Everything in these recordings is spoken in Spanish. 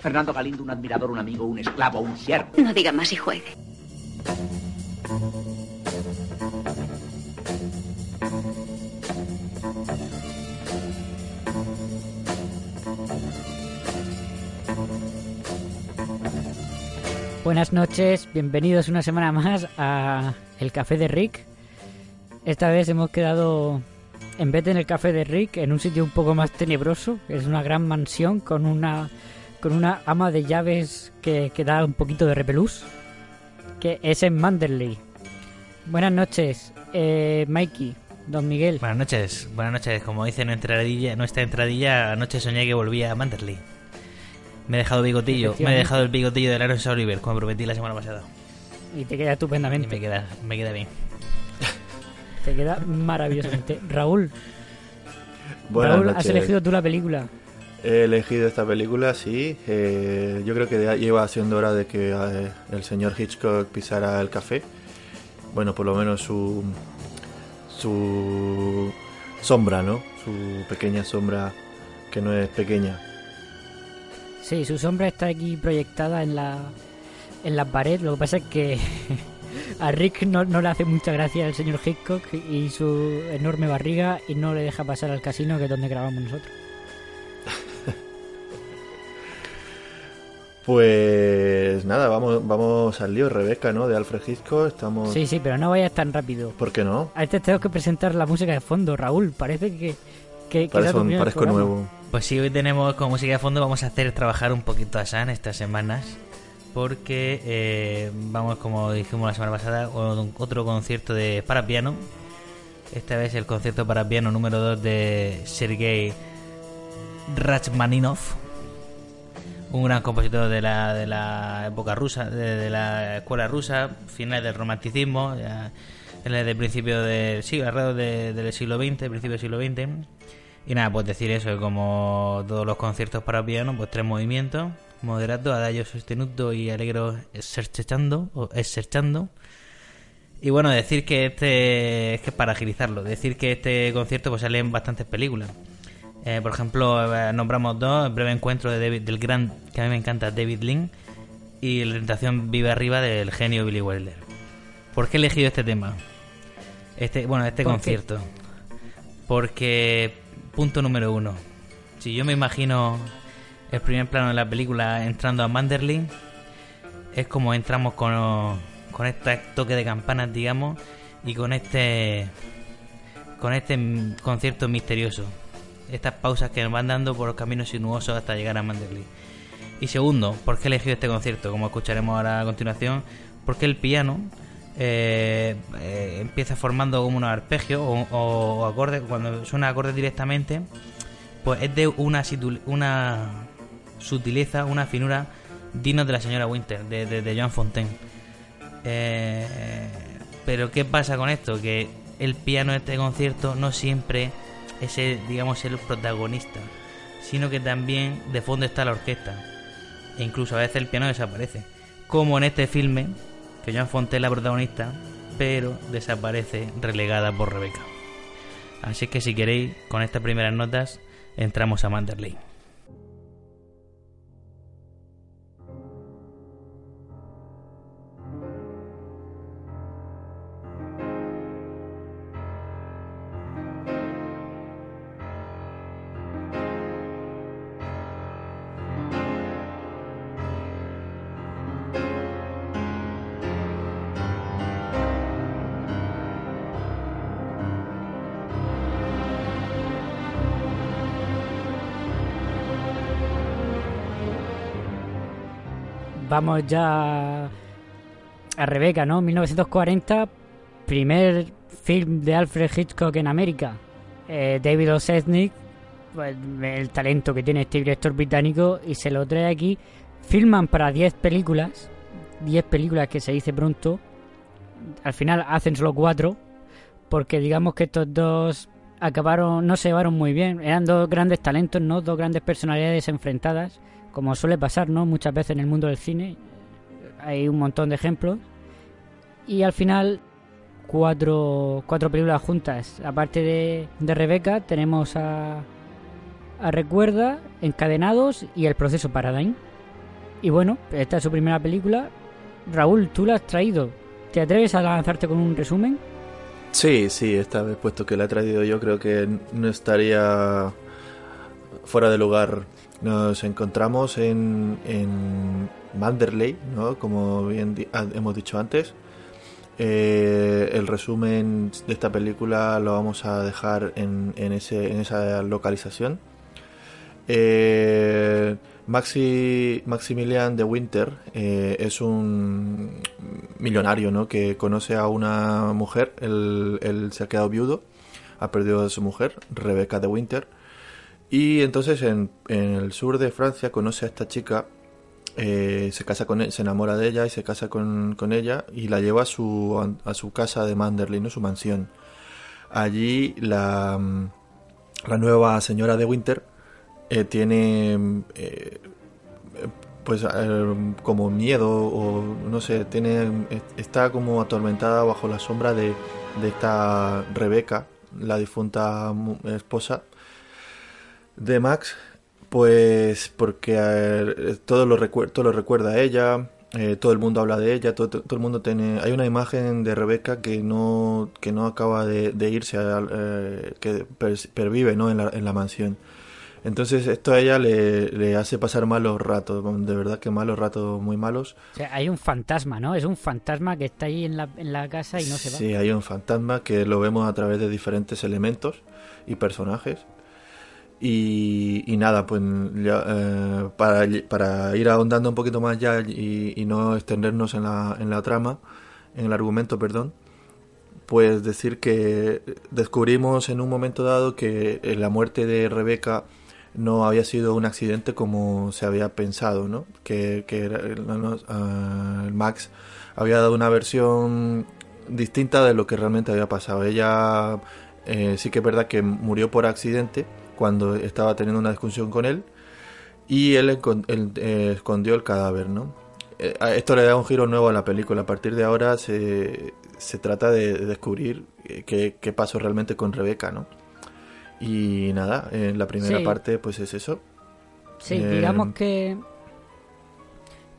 Fernando Galindo, un admirador, un amigo, un esclavo, un siervo. No diga más y juegue. Buenas noches, bienvenidos una semana más a El Café de Rick. Esta vez hemos quedado, en vez de en el Café de Rick, en un sitio un poco más tenebroso. Es una gran mansión con una, con una ama de llaves que, que da un poquito de repelús, que es en Manderley. Buenas noches, eh, Mikey, Don Miguel. Buenas noches, buenas noches. Como dice nuestra entradilla, nuestra entradilla, anoche soñé que volvía a Manderley. Me he dejado bigotillo, me he dejado el bigotillo del Aaron Oliver, como prometí la semana pasada. Y te queda Y estupendamente. me queda, me queda bien. Te queda maravillosamente. Raúl, Buenas Raúl, noches. has elegido tú la película. He elegido esta película, sí. Eh, yo creo que ya lleva siendo hora de que eh, el señor Hitchcock pisara el café. Bueno, por lo menos su su sombra, ¿no? Su pequeña sombra que no es pequeña. Sí, su sombra está aquí proyectada en la, en la pared. Lo que pasa es que a Rick no, no le hace mucha gracia el señor Hitchcock y su enorme barriga y no le deja pasar al casino, que es donde grabamos nosotros. Pues nada, vamos vamos al lío, Rebeca, ¿no? De Alfred Hitchcock. Estamos Sí, sí, pero no vayas tan rápido. ¿Por qué no? A este tengo que presentar la música de fondo, Raúl. Parece que... que, que Parezco, nuevo. Pues sí, hoy tenemos como música de fondo, vamos a hacer trabajar un poquito a San estas semanas. Porque eh, vamos, como dijimos la semana pasada, otro concierto de para piano. Esta vez el concierto para piano número 2 de Sergei Rachmaninov, un gran compositor de la, de la época rusa, de, la escuela rusa, finales del romanticismo, ya, él es de principio del siglo, alrededor de- del siglo XX, principio del siglo XX. Y nada, pues decir eso, como todos los conciertos para piano, pues tres movimientos, moderato, adagio sostenuto y alegro esercitando, o esercitando. Y bueno, decir que este es que para agilizarlo, decir que este concierto pues sale en bastantes películas. Eh, por ejemplo, eh, nombramos dos, el breve encuentro de David, del gran, que a mí me encanta, David Lynn, y la tentación vive arriba del genio Billy Wilder. ¿Por qué he elegido este tema? Este, bueno, este ¿Por qué? concierto. Porque, punto número uno, si yo me imagino el primer plano de la película entrando a Manderley, es como entramos con, con este toque de campanas, digamos, y con este con este concierto misterioso. Estas pausas que nos van dando por los caminos sinuosos hasta llegar a Manderley. Y segundo, ¿por qué he elegido este concierto? Como escucharemos ahora a continuación, porque el piano eh, eh, empieza formando como unos arpegios o, o- acordes, cuando suena acordes directamente, pues es de una, una sutileza, una finura dignos de la señora Winter, de, de, Joan Fontaine. Eh, pero ¿qué pasa con esto? Que el piano de este concierto no siempre es el, digamos, el protagonista, sino que también de fondo está la orquesta. E incluso a veces el piano desaparece. Como en este filme, que Joan Fontaine es la protagonista, pero desaparece relegada por Rebeca. Así que si queréis, con estas primeras notas, entramos a Manderley. Vamos ya a Rebeca, ¿no? 1940, primer film de Alfred Hitchcock en América. Eh, David O. Selznick pues, el talento que tiene este director británico y se lo trae aquí. Filman para 10 películas, 10 películas que se dice pronto. Al final hacen solo 4, porque digamos que estos dos acabaron, no se llevaron muy bien. Eran dos grandes talentos, ¿no? Dos grandes personalidades enfrentadas, como suele pasar, ¿no? Muchas veces en el mundo del cine. Hay un montón de ejemplos. Y al final, cuatro, cuatro películas juntas. Aparte de, de Rebeca, tenemos a, a Recuerda, Encadenados y El Proceso Paradigm. Y bueno, esta es su primera película. Raúl, tú la has traído. ¿Te atreves a lanzarte con un resumen? Sí, sí, esta vez puesto que la he traído yo creo que no estaría fuera de lugar. Nos encontramos en, en Manderley, ¿no? como bien ah, hemos dicho antes. Eh, el resumen de esta película lo vamos a dejar en, en, ese, en esa localización. Eh, Maxi, Maximilian de Winter eh, es un millonario ¿no? que conoce a una mujer, él, él se ha quedado viudo, ha perdido a su mujer, Rebecca de Winter, y entonces en, el sur de Francia conoce a esta chica, eh, se casa con e- se enamora de ella y se casa con, con ella y la lleva a su, a su casa de Manderley, ¿no? su mansión. Allí la, mm, la nueva señora de Winter eh, tiene eh, pues eh, como miedo o no sé, tiene está como atormentada bajo la sombra de, de esta Rebeca, la difunta esposa de Max, pues porque eh, todo lo todo lo recuerda a ella, eh, todo el mundo habla de ella, todo, todo el mundo tiene hay una imagen de Rebeca que no que no acaba de, de irse, al- eh, que per- pervive, ¿no? en la, en la mansión. Entonces esto a ella le, le hace pasar malos ratos, de verdad que malos ratos muy malos. O sea, hay un fantasma, ¿no? Es un fantasma que está ahí en la, en la casa y no se va. Sí, hay un fantasma que lo vemos a través de diferentes elementos y personajes. Y, nada, pues eh, para, ir ahondando un poquito más ya y, no extendernos en la, en la trama, en el argumento, perdón, pues decir que descubrimos en un momento dado que eh, la muerte de Rebeca no había sido un accidente como se había pensado, ¿no? Que, que el Max había dado una versión distinta de lo que realmente había pasado. Ella eh, sí que es verdad que murió por accidente cuando estaba teniendo una discusión con él y él, eh, escondió el cadáver, ¿no? Eh, esto le da un giro nuevo a la película. A partir de ahora se, se trata de descubrir eh, qué, qué pasó realmente con Rebeca, ¿no? Y nada, en la primera Sí. parte pues es eso. Sí, Eh, digamos que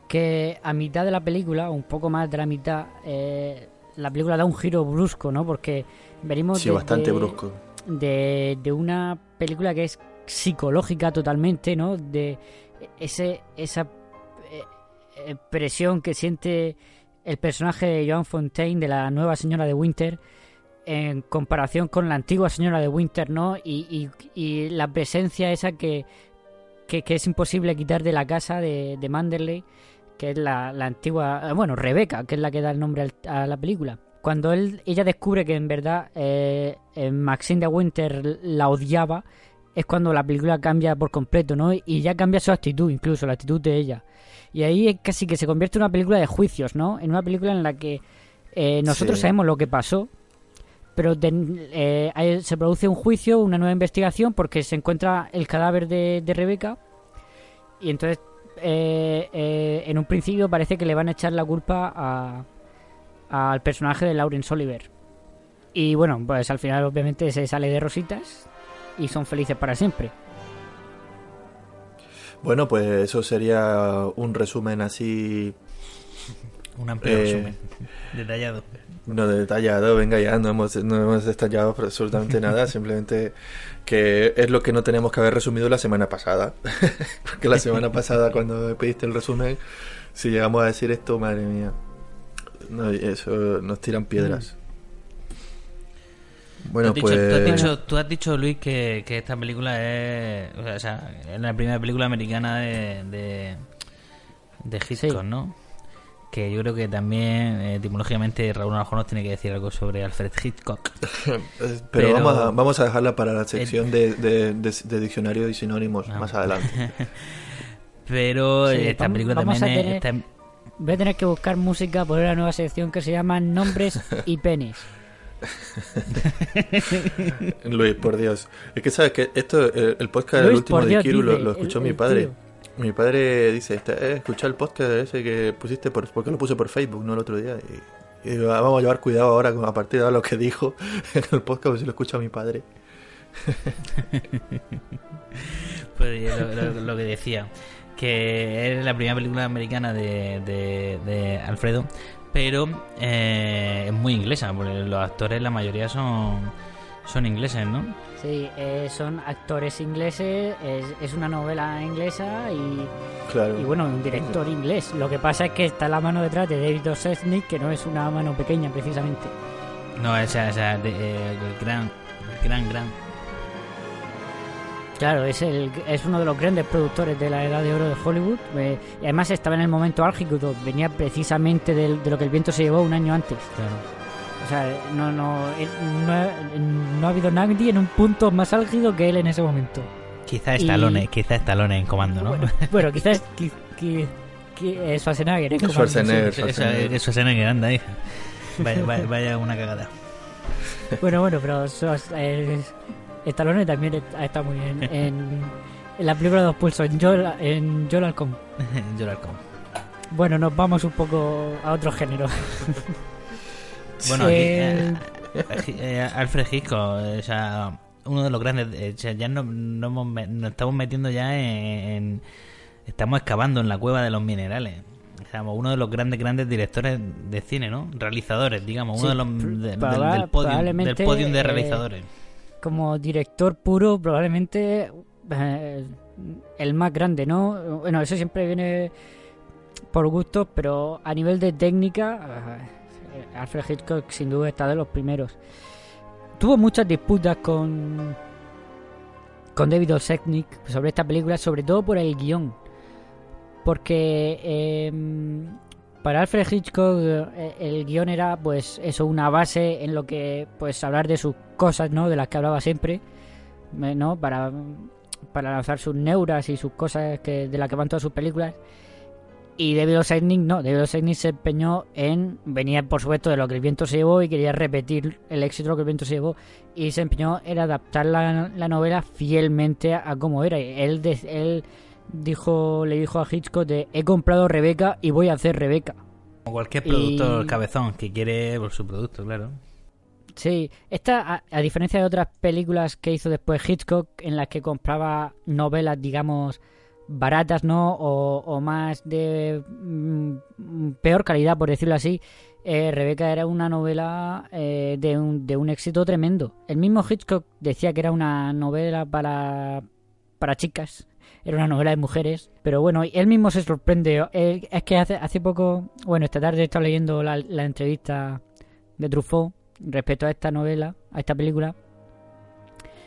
que a mitad de la película, un poco más de la mitad, eh, la película da un giro brusco, ¿no? Porque venimos Sí, de, bastante de- brusco. de, de una película que es psicológica totalmente, ¿no? De ese esa eh, eh, presión que siente el personaje de Joan Fontaine de la nueva señora de Winter en comparación con la antigua señora de Winter, ¿no? Y, y- la presencia esa que, que, que es imposible quitar de la casa de, de Manderley, que es la, la antigua, eh, bueno, Rebeca, que es la que da el nombre a la película. Cuando él, ella descubre que en verdad eh, eh, Maxine de Winter la odiaba, es cuando la película cambia por completo, ¿no? Y ya cambia su actitud, incluso la actitud de ella. Y ahí es casi que se convierte en una película de juicios, ¿no? En una película en la que eh, nosotros Sí. sabemos lo que pasó, pero eh, se produce un juicio, una nueva investigación, porque se encuentra el cadáver de, de Rebeca. Y entonces, eh, eh, en un principio parece que le van a echar la culpa a- al personaje de Laurence Oliver. Y bueno, pues al final obviamente se sale de rositas y son felices para siempre. Bueno, pues eso sería un resumen así Un amplio Eh, resumen. Detallado. No detallado, venga ya, no hemos, no hemos detallado absolutamente nada, simplemente que es lo que no tenemos que haber resumido la semana pasada. Porque la semana pasada cuando pediste el resumen, si llegamos a decir esto, madre mía, no, eso nos tiran piedras. Bueno, tú, has dicho, pues... tú has dicho, tú has dicho, Luis, que, que esta película es. O sea, es la primera película americana de. de, de Hitchcock, Sí. ¿no? que yo creo que también eh, etimológicamente Raúl Naranjo nos tiene que decir algo sobre Alfred Hitchcock. Eh, Pero, vamos, a, vamos a dejarla para la sección de, de, de, diccionario y sinónimos Ah. más adelante. Pero Sí, esta película vamos también a es- tener- está- Voy a tener que buscar música por una nueva sección que se llama Nombres y Penes. Luis, por Dios. Es que sabes que esto, el, el podcast del Luis, último por de Kiru lo, dice lo escuchó el- mi el padre. tío. Mi padre dice, este, eh, escucha el podcast ese que pusiste por, porque lo puse por Facebook, no el otro día. Y, y digo, "Ah, vamos a llevar cuidado ahora con- a partir de ahora lo que dijo en el podcast, porque si lo escucha mi padre. Pues yo lo, lo- lo que decía, que es la primera película americana de, de- de Alfredo, pero eh, es muy inglesa, porque los actores, la mayoría son, son ingleses, ¿no? Sí, eh, son actores ingleses, es, es una novela inglesa y, Claro. y bueno, un director inglés. Lo que pasa es que está la mano detrás de David Osesnik, que no es una mano pequeña precisamente. No, esa, esa de, eh, el gran, el gran, gran. Claro, es, el, es uno de los grandes productores de la edad de oro de Hollywood. eh, y además estaba en el momento álgico, venía precisamente del- de lo que el viento se llevó un año antes. Claro. O sea, no, no, él- no, ha- no ha habido nadie en un punto más álgido que él en ese momento. Quizá Y- Stallone, quizá Stallone en comando, ¿no? Bueno, bueno, quizás que, que, que, eh, Schwarzenegger. ¿eh? Como- Schwarzenegger. en anda, hija. Vaya, vaya, vaya una cagada. Bueno, bueno, pero eh, Stallone también ha estado muy bien en, en la película de Dos Pulsos, en Joel, en Joel. Bueno, nos vamos un poco a otro género. Bueno, aquí, Eh, eh, eh, Alfred Hitchcock, o sea, uno de los grandes, eh, o sea, ya no, no hemos nos estamos metiendo ya en, en- estamos excavando en la cueva de los minerales. O sea, uno de los grandes, grandes directores de cine, ¿no? Realizadores, digamos, uno Sí, de los del, del podium, del podium de eh, realizadores. Como director puro, probablemente eh, el más grande, ¿no? Bueno, eso siempre viene por gustos, pero a nivel de técnica, eh, Alfred Hitchcock sin duda está de los primeros. Tuvo muchas disputas con con David Oseknik sobre esta película, sobre todo por el guion, porque eh, para Alfred Hitchcock eh, el guion era pues eso una base en lo que pues hablar de sus cosas no de las que hablaba siempre eh, no para para lanzar sus neuras y sus cosas que de las que van todas sus películas. Y David Oseknik no David Oseknik se empeñó en venía por supuesto de lo que el viento se llevó y quería repetir el éxito de lo que el viento se llevó y se empeñó en adaptar la, la novela fielmente a, a cómo era. Él él dijo le dijo a Hitchcock de he comprado Rebeca y voy a hacer Rebeca Como cualquier y- productor cabezón que quiere por su producto, claro. Sí, esta, a, a diferencia de otras películas que hizo después Hitchcock, en las que compraba novelas, digamos, baratas, ¿no? O, o más de mm, peor calidad, por decirlo así, eh, Rebeca era una novela eh, de, un, de un éxito tremendo. El mismo Hitchcock decía que era una novela para, para chicas, era una novela de mujeres, pero bueno, él mismo se sorprende. Es que hace, hace poco, bueno, esta tarde he estado leyendo la, entrevista de Truffaut respecto a esta novela, a esta película,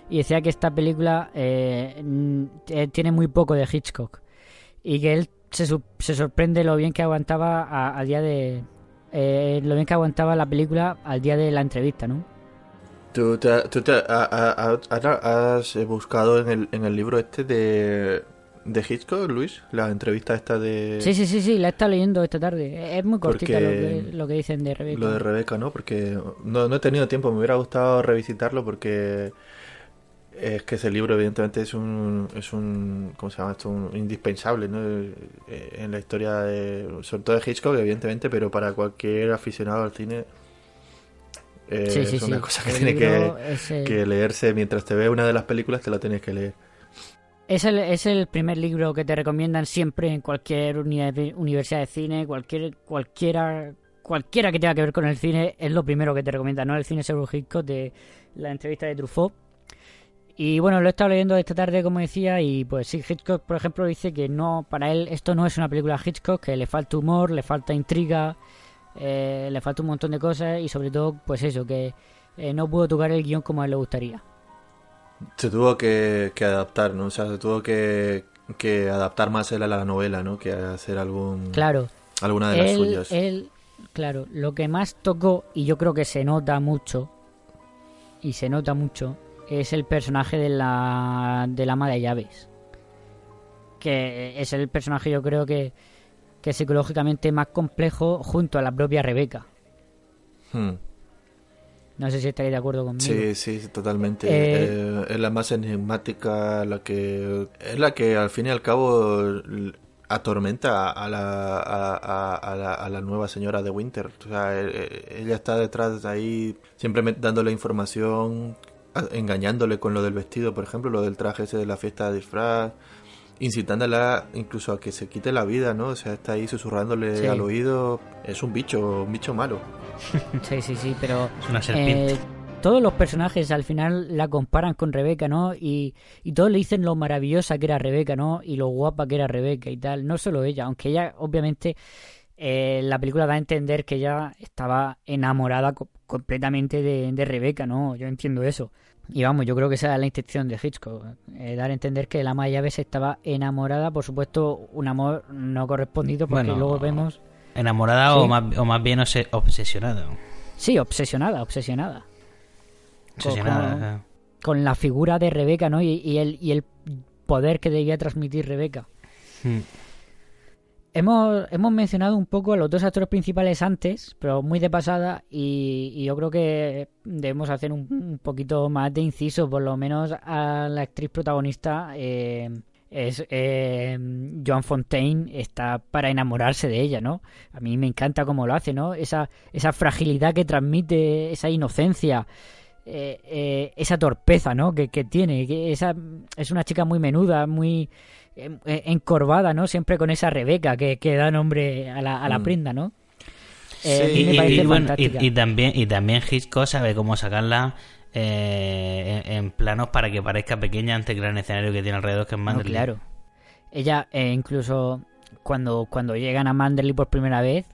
y decía que esta película eh, tiene muy poco de Hitchcock y que él se, se sorprende lo bien que aguantaba al día de eh, lo bien que aguantaba la película al día de la entrevista, ¿no? ¿Tú, te, tú has buscado en el, en el libro este de, de Hitchcock, Luis? La entrevista esta de... Sí, sí, sí, sí, la he estado leyendo esta tarde. Es muy cortita lo que, lo que dicen de Rebeca. Lo de Rebeca, ¿no? Porque no, no he tenido tiempo, me hubiera gustado revisitarlo porque es que ese libro evidentemente es un, es un ¿cómo se llama esto? Un indispensable, ¿no? Eh, En la historia de, sobre todo de Hitchcock, evidentemente, pero para cualquier aficionado al cine eh, Sí, sí, es una sí. cosa que El tiene que, el- que leerse mientras te ve una de las películas, te la tienes que leer. Es el, es el primer libro que te recomiendan siempre en cualquier uni- universidad de cine, cualquier cualquiera cualquiera que tenga que ver con el cine, es lo primero que te recomiendan, ¿no? El cine Hitchcock de la entrevista de Truffaut. Y bueno, lo he estado leyendo esta tarde, como decía, y pues sí, Hitchcock, por ejemplo, dice que no, para él esto no es una película Hitchcock, que le falta humor, le falta intriga, eh, le falta un montón de cosas y sobre todo, pues eso, que eh, no pudo tocar el guion como a él le gustaría. Se tuvo que, que adaptar, ¿no? O sea, se tuvo que, que adaptar más él a la novela, ¿no? Que hacer algún... Claro. Alguna de las él, suyas. él, claro, lo que más tocó, y yo creo que se nota mucho, y se nota mucho, es el personaje de la, del ama de llaves. Que es el personaje, yo creo que, que psicológicamente más complejo junto a la propia Rebeca. Hmm. No sé si estaréis de acuerdo conmigo. Sí, sí, totalmente. Eh, Eh, es la más enigmática, la que es la que al fin y al cabo atormenta a la, a, a- a la, a la nueva señora de Winter. O sea, eh, eh, ella está detrás de ahí, siempre dándole información, engañándole con lo del vestido, por ejemplo, lo del traje ese de la fiesta de disfraz, incitándola incluso a que se quite la vida, ¿no? O sea, está ahí susurrándole Sí. al oído. Es un bicho, un bicho malo. Sí, sí, sí, pero Es una serpiente. eh, todos los personajes al final la comparan con Rebeca, ¿no? Y, y todos le dicen lo maravillosa que era Rebeca, ¿no? Y lo guapa que era Rebeca y tal. No solo ella, aunque ella obviamente eh, la película da a entender que ella estaba enamorada co- completamente de, de Rebeca, ¿no? Yo entiendo eso. Y vamos, yo creo que esa es la intención de Hitchcock, eh, dar a entender que la ama de llaves estaba enamorada, por supuesto, un amor no correspondido, porque Bueno, luego vemos... Enamorada Sí. o, más, o más bien obse- obsesionada. Sí, obsesionada, obsesionada. Obsesionada. Con- con la figura de Rebeca, ¿no? Y, y el, y el poder que debía transmitir Rebeca. Hmm. Hemos, hemos mencionado un poco a los dos actores principales antes, pero muy de pasada, y, y yo creo que debemos hacer un, un poquito más de inciso, por lo menos a la actriz protagonista. eh, es eh, Joan Fontaine está para enamorarse de ella, ¿no? A mí me encanta cómo lo hace, ¿no? Esa, esa fragilidad que transmite, esa inocencia, eh, eh, esa torpeza, ¿no? Que, que tiene, que esa es una chica muy menuda, muy encorvada, ¿no? Siempre con esa Rebeca que, que da nombre a la, a la Mm. prenda, ¿no? Eh, Sí. me y, parece y bueno, y- fantástica. y también y también Hitchcock sabe cómo sacarla eh, en, en planos para que parezca pequeña ante el gran escenario que tiene alrededor que es No, Manderley. claro. Ella, eh, incluso cuando, cuando llegan a Manderley por primera vez,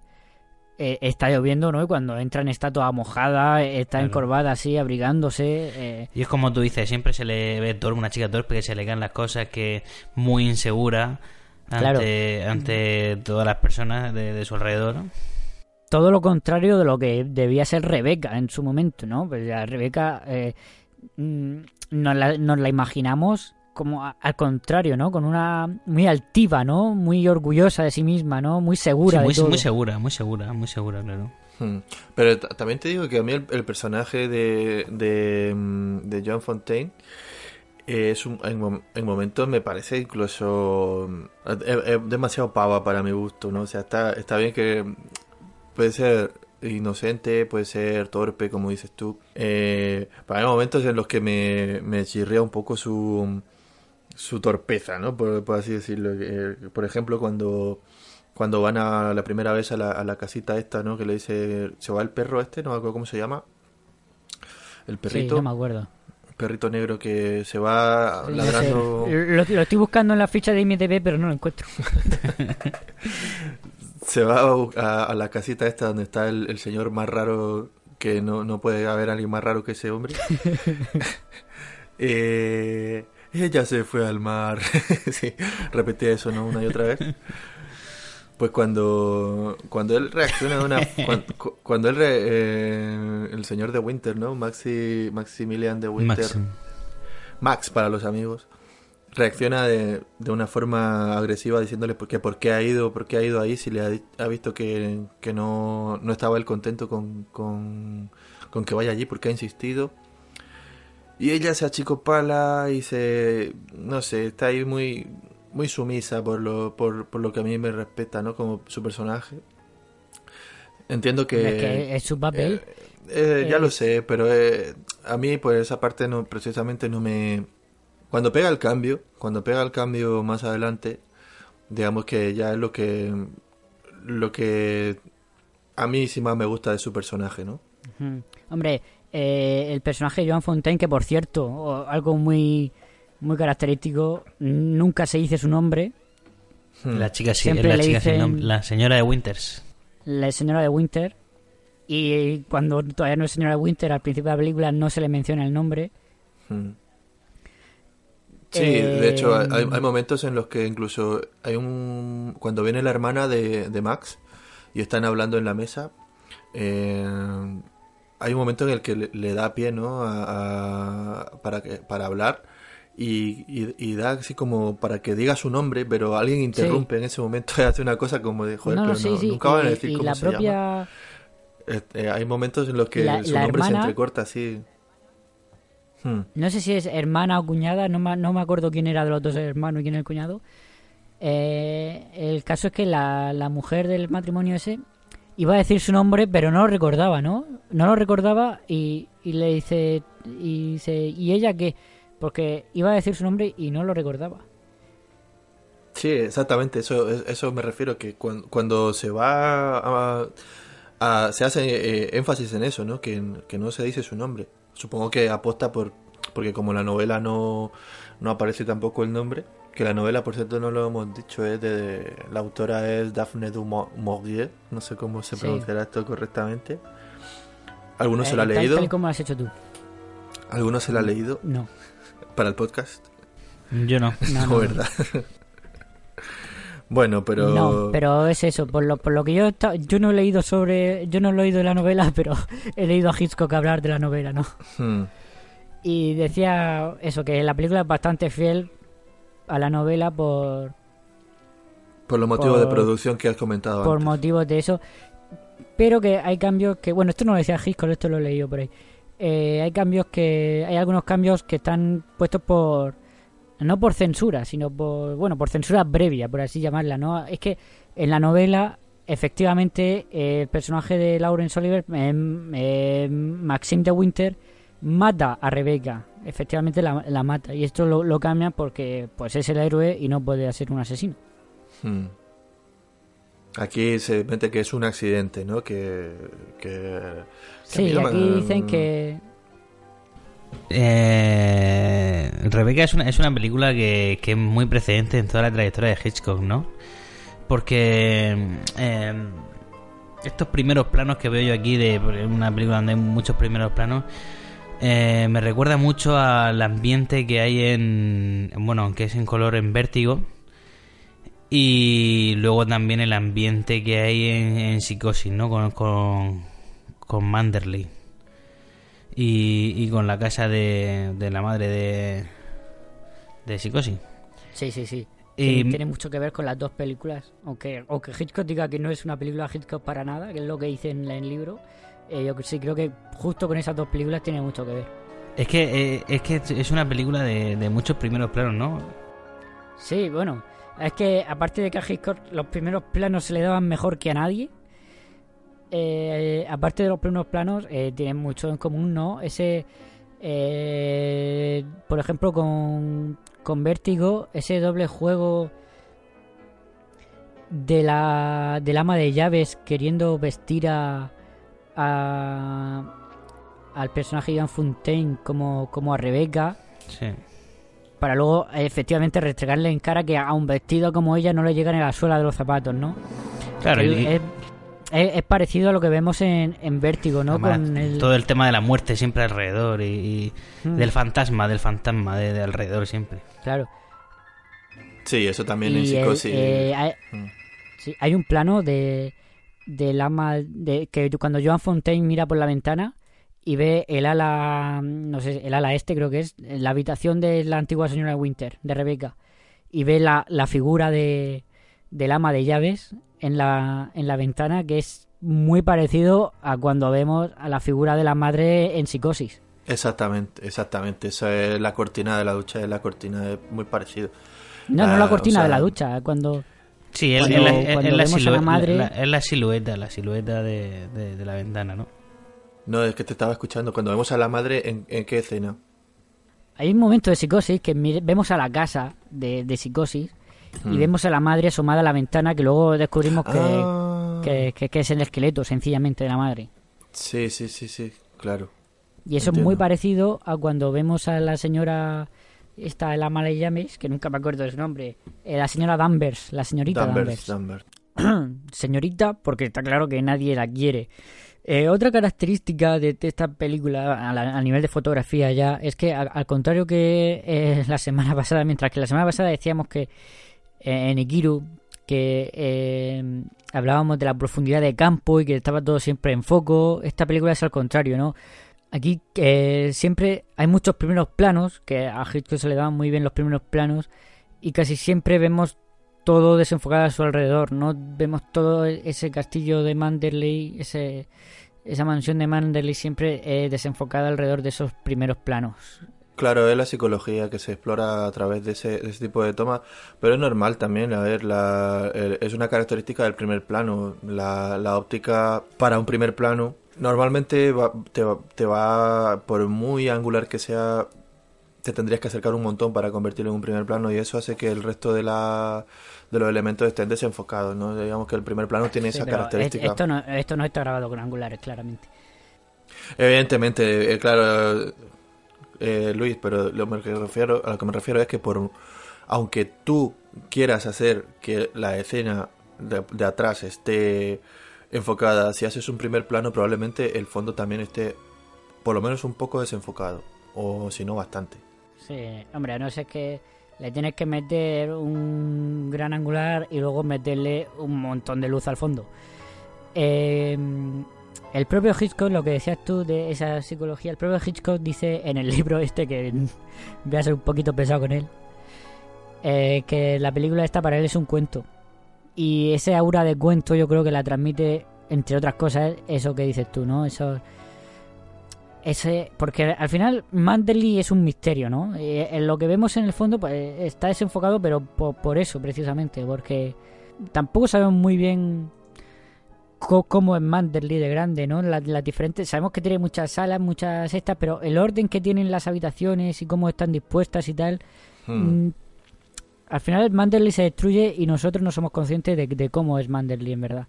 eh, está lloviendo, ¿no? Y cuando entran está toda mojada, está Claro. encorvada así, abrigándose. eh, Y es como tú dices, siempre se le ve torpe, una chica torpe que se le caen las cosas, que muy insegura ante, ante todas las personas de, de su alrededor. todo lo contrario de lo que debía ser Rebeca en su momento, ¿no? Pues ya Rebeca eh, mm, nos, la, nos la imaginamos como a- al contrario, ¿no? Con una muy altiva, ¿no? Muy orgullosa de sí misma, ¿no? Muy segura Sí, muy, de todo. muy segura, muy segura, muy segura, claro. Hmm. Pero también te digo que a mí el, el personaje de, de, mm, de John Fontaine es un- en, mom- en momentos me parece incluso mm, es- es demasiado pava para mi gusto, ¿no? O sea, está, está bien que puede ser inocente, puede ser torpe, como dices tú. Eh, pero hay momentos en los que me, me chirría un poco su, su torpeza, ¿no? Por, por así decirlo. Eh, por ejemplo, cuando cuando van a la primera vez a la, a la casita esta, ¿no? Que le dice, se va el perro este, no me acuerdo cómo se llama. El Sí, perrito, no me acuerdo. perrito negro que se va sé. ladrando. Lo, lo estoy buscando en la ficha de IMDb, pero no lo encuentro. Se va a la casita esta donde está el, el señor más raro, que no, no puede haber alguien más raro que ese hombre. Eh, ella se fue al mar. sí, repetía eso, ¿no? Una y otra vez. Pues cuando, cuando él reacciona de una... cuan- cu- Cuando, él... re- eh, el señor de Winter, ¿no? Maxi, Maximilian de Winter. Max. Max para los amigos, reacciona de, de una forma agresiva diciéndole por qué, por qué ha ido, por qué ha ido ahí si le ha, ha visto que, que no, no estaba él contento con, con, con que vaya allí, porque ha insistido. Y ella se achicopala y se, no sé, está ahí muy, muy sumisa por lo, por, por lo que a mí me respeta, ¿no? Como su personaje. Entiendo que... Es que es su papel. Eh, ya lo Es- sé, pero eh, a mí pues esa parte no precisamente no me... Cuando pega el cambio, cuando pega el cambio más adelante, digamos que ya es lo que lo que a mí sí más me gusta de su personaje, ¿no? Hombre, eh, el personaje de Joan Fontaine, que por cierto, algo muy muy característico, nunca se dice su nombre. Hmm. La chica sí, Siempre la le chica sin dicen- nombre, la señora de Winters. la señora de Winter. Y cuando todavía no es señora de Winter, al principio de la película no se le menciona el nombre. Hmm. Sí, Eh, de hecho hay, hay momentos en los que incluso hay un... Cuando viene la hermana de, de Max, y están hablando en la mesa, eh, hay un momento en el que le, le da pie, ¿no? A, a- para, que, para hablar y, y- y da así como para que diga su nombre, pero alguien interrumpe en ese momento y hace una cosa como de, joder, no, no, pero sí, no- sí. nunca van a decir y cómo la se llama. propia... Este, hay momentos en los que La- su la nombre se entrecorta así. Hmm. No sé si es hermana o cuñada, no me, no me acuerdo quién era de los dos hermanos y quién era el cuñado. Eh, el caso es que la, la mujer del matrimonio ese iba a decir su nombre, pero no lo recordaba, ¿no? No lo recordaba y, y le dice, y dice, ¿y ella qué? Porque iba a decir su nombre y no lo recordaba. Sí, exactamente, eso, eso me refiero, que cuan- cuando, se va a- se hace eh, énfasis en eso, ¿no? Que, que no se dice su nombre. Supongo que aposta por, porque como la novela no, no aparece tampoco el nombre, que la novela, por cierto, no lo hemos dicho, es de, la autora es Daphne du Maurier, no sé cómo se Sí. pronunciará esto correctamente. ¿Alguno se Eh, lo ha tal- leído? Tal como lo has hecho tú. ¿Alguno se lo ha leído No. para el podcast? Yo no. No, No, no. ¿verdad? bueno, pero... No, pero es eso, por lo, por lo que yo he estado- yo no he leído sobre, yo no he leído la novela, pero he leído a Hitchcock hablar de la novela, ¿no? Hmm. Y decía eso, que la película es bastante fiel a la novela por, Por los motivos de producción que has comentado por antes. motivos de eso, pero que hay cambios que, bueno, esto no lo decía Hitchcock, esto lo he leído por ahí. Eh, hay cambios que, hay algunos cambios que están puestos por, no por censura, sino por, bueno, por censura previa, por así llamarla, ¿no? Es que en la novela, efectivamente, eh, el personaje de Laurence Oliver, eh, eh, Maxime de Winter, mata a Rebecca. Efectivamente la, la mata. Y esto lo, lo cambia porque pues es el héroe y no puede ser un asesino. Hmm. Aquí se mete que es un accidente, ¿no? Que... Sí, aquí dicen que... Eh, Rebeca es una, es una película que, que es muy precedente en toda la trayectoria de Hitchcock, ¿no? Porque eh, estos primeros planos que veo yo aquí de una película donde hay muchos primeros planos eh, me recuerda mucho al ambiente que hay en bueno que es en color en Vértigo y luego también el ambiente que hay en, en Psicosis, ¿no? Con, con, con Manderley y, y con la casa de, de la madre de, de Psicosis. Sí, sí, sí. Y- Tiene, tiene mucho que ver con las dos películas. Aunque, aunque Hitchcock diga que no es una película Hitchcock para nada, que es lo que dice en el libro, eh, yo sí creo que justo con esas dos películas tiene mucho que ver. Es que, eh, es que es una película de, de muchos primeros planos, ¿no? Sí, bueno, es que aparte de que a Hitchcock los primeros planos se le daban mejor que a nadie, eh, aparte de los primeros planos, tienen mucho en común, ¿no? Ese, por ejemplo, con, con Vértigo, ese doble juego de la del ama de llaves queriendo vestir a, a al personaje Ian Fontaine como, como a Rebeca Sí. para luego efectivamente restregarle en cara que a un vestido como ella no le llega ni a la suela de los zapatos, ¿no? Claro, y- es, es- es parecido a lo que vemos en, en Vértigo, ¿no? además, Con el... todo el tema de la muerte siempre alrededor y, y Mm. del fantasma, del fantasma de, de alrededor siempre. Claro. Sí, eso también en el- psicosis. eh, hay, Mm. sí, hay un plano de del ama de que cuando Joan Fontaine mira por la ventana y ve el ala no sé el ala este creo que es la habitación de la antigua señora Winter de Rebeca y ve la, la figura de del ama de llaves en la en la ventana que es muy parecido a cuando vemos a la figura de la madre en psicosis Exactamente, exactamente. Esa es la cortina de la ducha, es la cortina, es muy parecido. no no Ah, la cortina o sea, de la ducha cuando Sí, es, la, la vemos a la madre- la- es la silueta, la silueta de, de- de la ventana, ¿no? No, es que te estaba escuchando. Cuando vemos a la madre, ¿en, en qué escena? Hay un momento de psicosis que vemos a la casa de, de psicosis y Hmm. vemos a la madre asomada a la ventana que luego descubrimos que, Ah. que, que- que es el esqueleto sencillamente de la madre. Sí, sí, sí, sí, claro. Y eso es muy parecido a cuando vemos a la señora, esta la mala llames, que nunca me acuerdo de su nombre, eh, la señora Danvers, la señorita Danvers, Danvers. Danvers. señorita, porque está claro que nadie la quiere. Eh, otra característica de, de esta película a, la- a nivel de fotografía ya es que a- al contrario que eh, la semana pasada, mientras que la semana pasada decíamos que eh, en Ikiru que hablábamos de la profundidad de campo y que estaba todo siempre en foco. Esta película es al contrario, ¿no? Aquí eh, siempre hay muchos primeros planos, que a Hitchcock se le daban muy bien los primeros planos, y casi siempre vemos todo desenfocado a su alrededor, ¿no? Vemos todo ese castillo de Manderley, ese, esa mansión de Manderley siempre eh, desenfocada alrededor de esos primeros planos. Claro, es la psicología que se explora a través de ese, tipo de tomas, pero es normal también, a ver, la, es una característica del primer plano, la, la óptica para un primer plano, normalmente va- te, va- te va, por muy angular que sea, te tendrías que acercar un montón para convertirlo en un primer plano y eso hace que el resto de la de los elementos estén desenfocados, ¿no? Digamos que el primer plano tiene Sí, esa característica. es- Esto no, esto no está grabado con angulares, claramente. Evidentemente, eh, claro, eh, Luis, pero lo me refiero, a lo que me refiero es que por aunque tú quieras hacer que la escena de, de atrás esté enfocada, si haces un primer plano, probablemente el fondo también esté por lo menos un poco desenfocado, o si no, bastante. Sí, hombre, a no ser que le tienes que meter un gran angular y luego meterle un montón de luz al fondo. Eh, el propio Hitchcock, lo que decías tú de esa psicología, el propio Hitchcock dice en el libro este que voy a ser un poquito pesado con él, eh, que la película esta para él es un cuento. Y ese aura de cuento yo creo que la transmite, entre otras cosas, eso que dices tú, ¿no? Eso, ese porque al final Manderley es un misterio, ¿no? Eh, en lo que vemos en el fondo pues, está desenfocado, pero por, por eso precisamente, porque tampoco sabemos muy bien cómo es Manderley de grande, ¿no? Las, las diferentes, sabemos que tiene muchas salas, muchas estas, pero el orden que tienen las habitaciones y cómo están dispuestas y tal, Hmm. Al final Manderley se destruye y nosotros no somos conscientes de, de cómo es Manderley en verdad.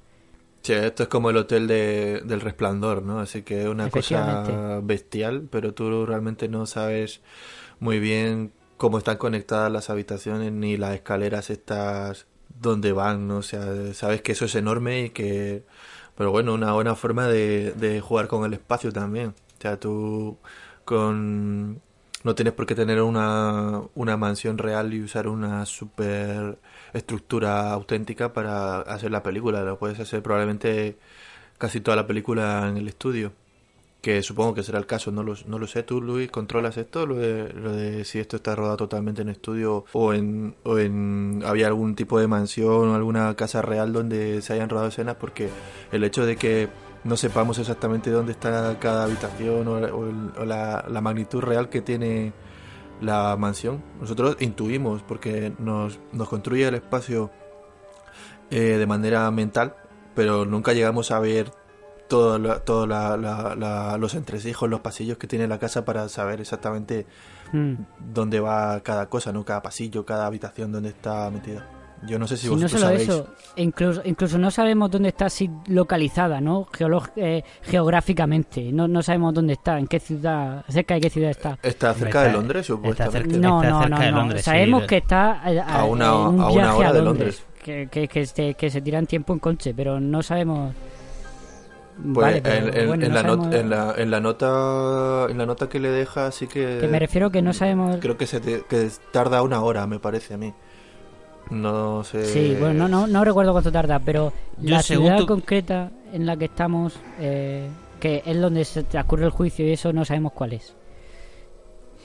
Sí, esto es como el hotel de, del resplandor, ¿no? Así que es una cosa bestial, pero tú realmente no sabes muy bien cómo están conectadas las habitaciones ni las escaleras estas donde van, ¿no? O sea, sabes que eso es enorme y que... Pero bueno, una buena forma de, de jugar con el espacio también. O sea, tú con... No tienes por qué tener una, una mansión real y usar una super estructura auténtica para hacer la película. Lo puedes hacer probablemente casi toda la película en el estudio. Que supongo que será el caso, no lo, no lo sé. ¿Tú, Luis, controlas esto? Lo de, si esto está rodado totalmente en estudio o en, o en... Había algún tipo de mansión o alguna casa real donde se hayan rodado escenas porque el hecho de que no sepamos exactamente dónde está cada habitación o, o el- o la, la magnitud real que tiene la mansión. Nosotros intuimos porque nos, nos construye el espacio eh, de manera mental, pero nunca llegamos a ver todos todo los entresijos, los pasillos que tiene la casa para saber exactamente Mm. dónde va cada cosa, ¿no? Cada pasillo, cada habitación, dónde está metida. Yo no sé si Y no solo sabéis. eso, incluso, incluso no sabemos dónde está así localizada, ¿no? Geolo- eh, geográficamente. No, no sabemos dónde está, en qué ciudad, cerca de qué ciudad está. ¿Está cerca de Londres, supuestamente? cerca- No, está no, cerca no, de no. Londres, Sabemos que está a, A una- en un a una viaje hora a de Londres. Que, que, que, se, que se tiran tiempo en coche, pero no sabemos... Pues vale, en, en- bueno, en no la not- en, la, en la nota en la nota que le deja sí que Que me refiero que no sabemos... creo que se te- que tarda una hora me parece a mí no sé Sí, bueno, no, no, no recuerdo cuánto tarda, pero Yo la ciudad tu- concreta en la que estamos, eh, que es donde se transcurre el juicio y eso no sabemos cuál es.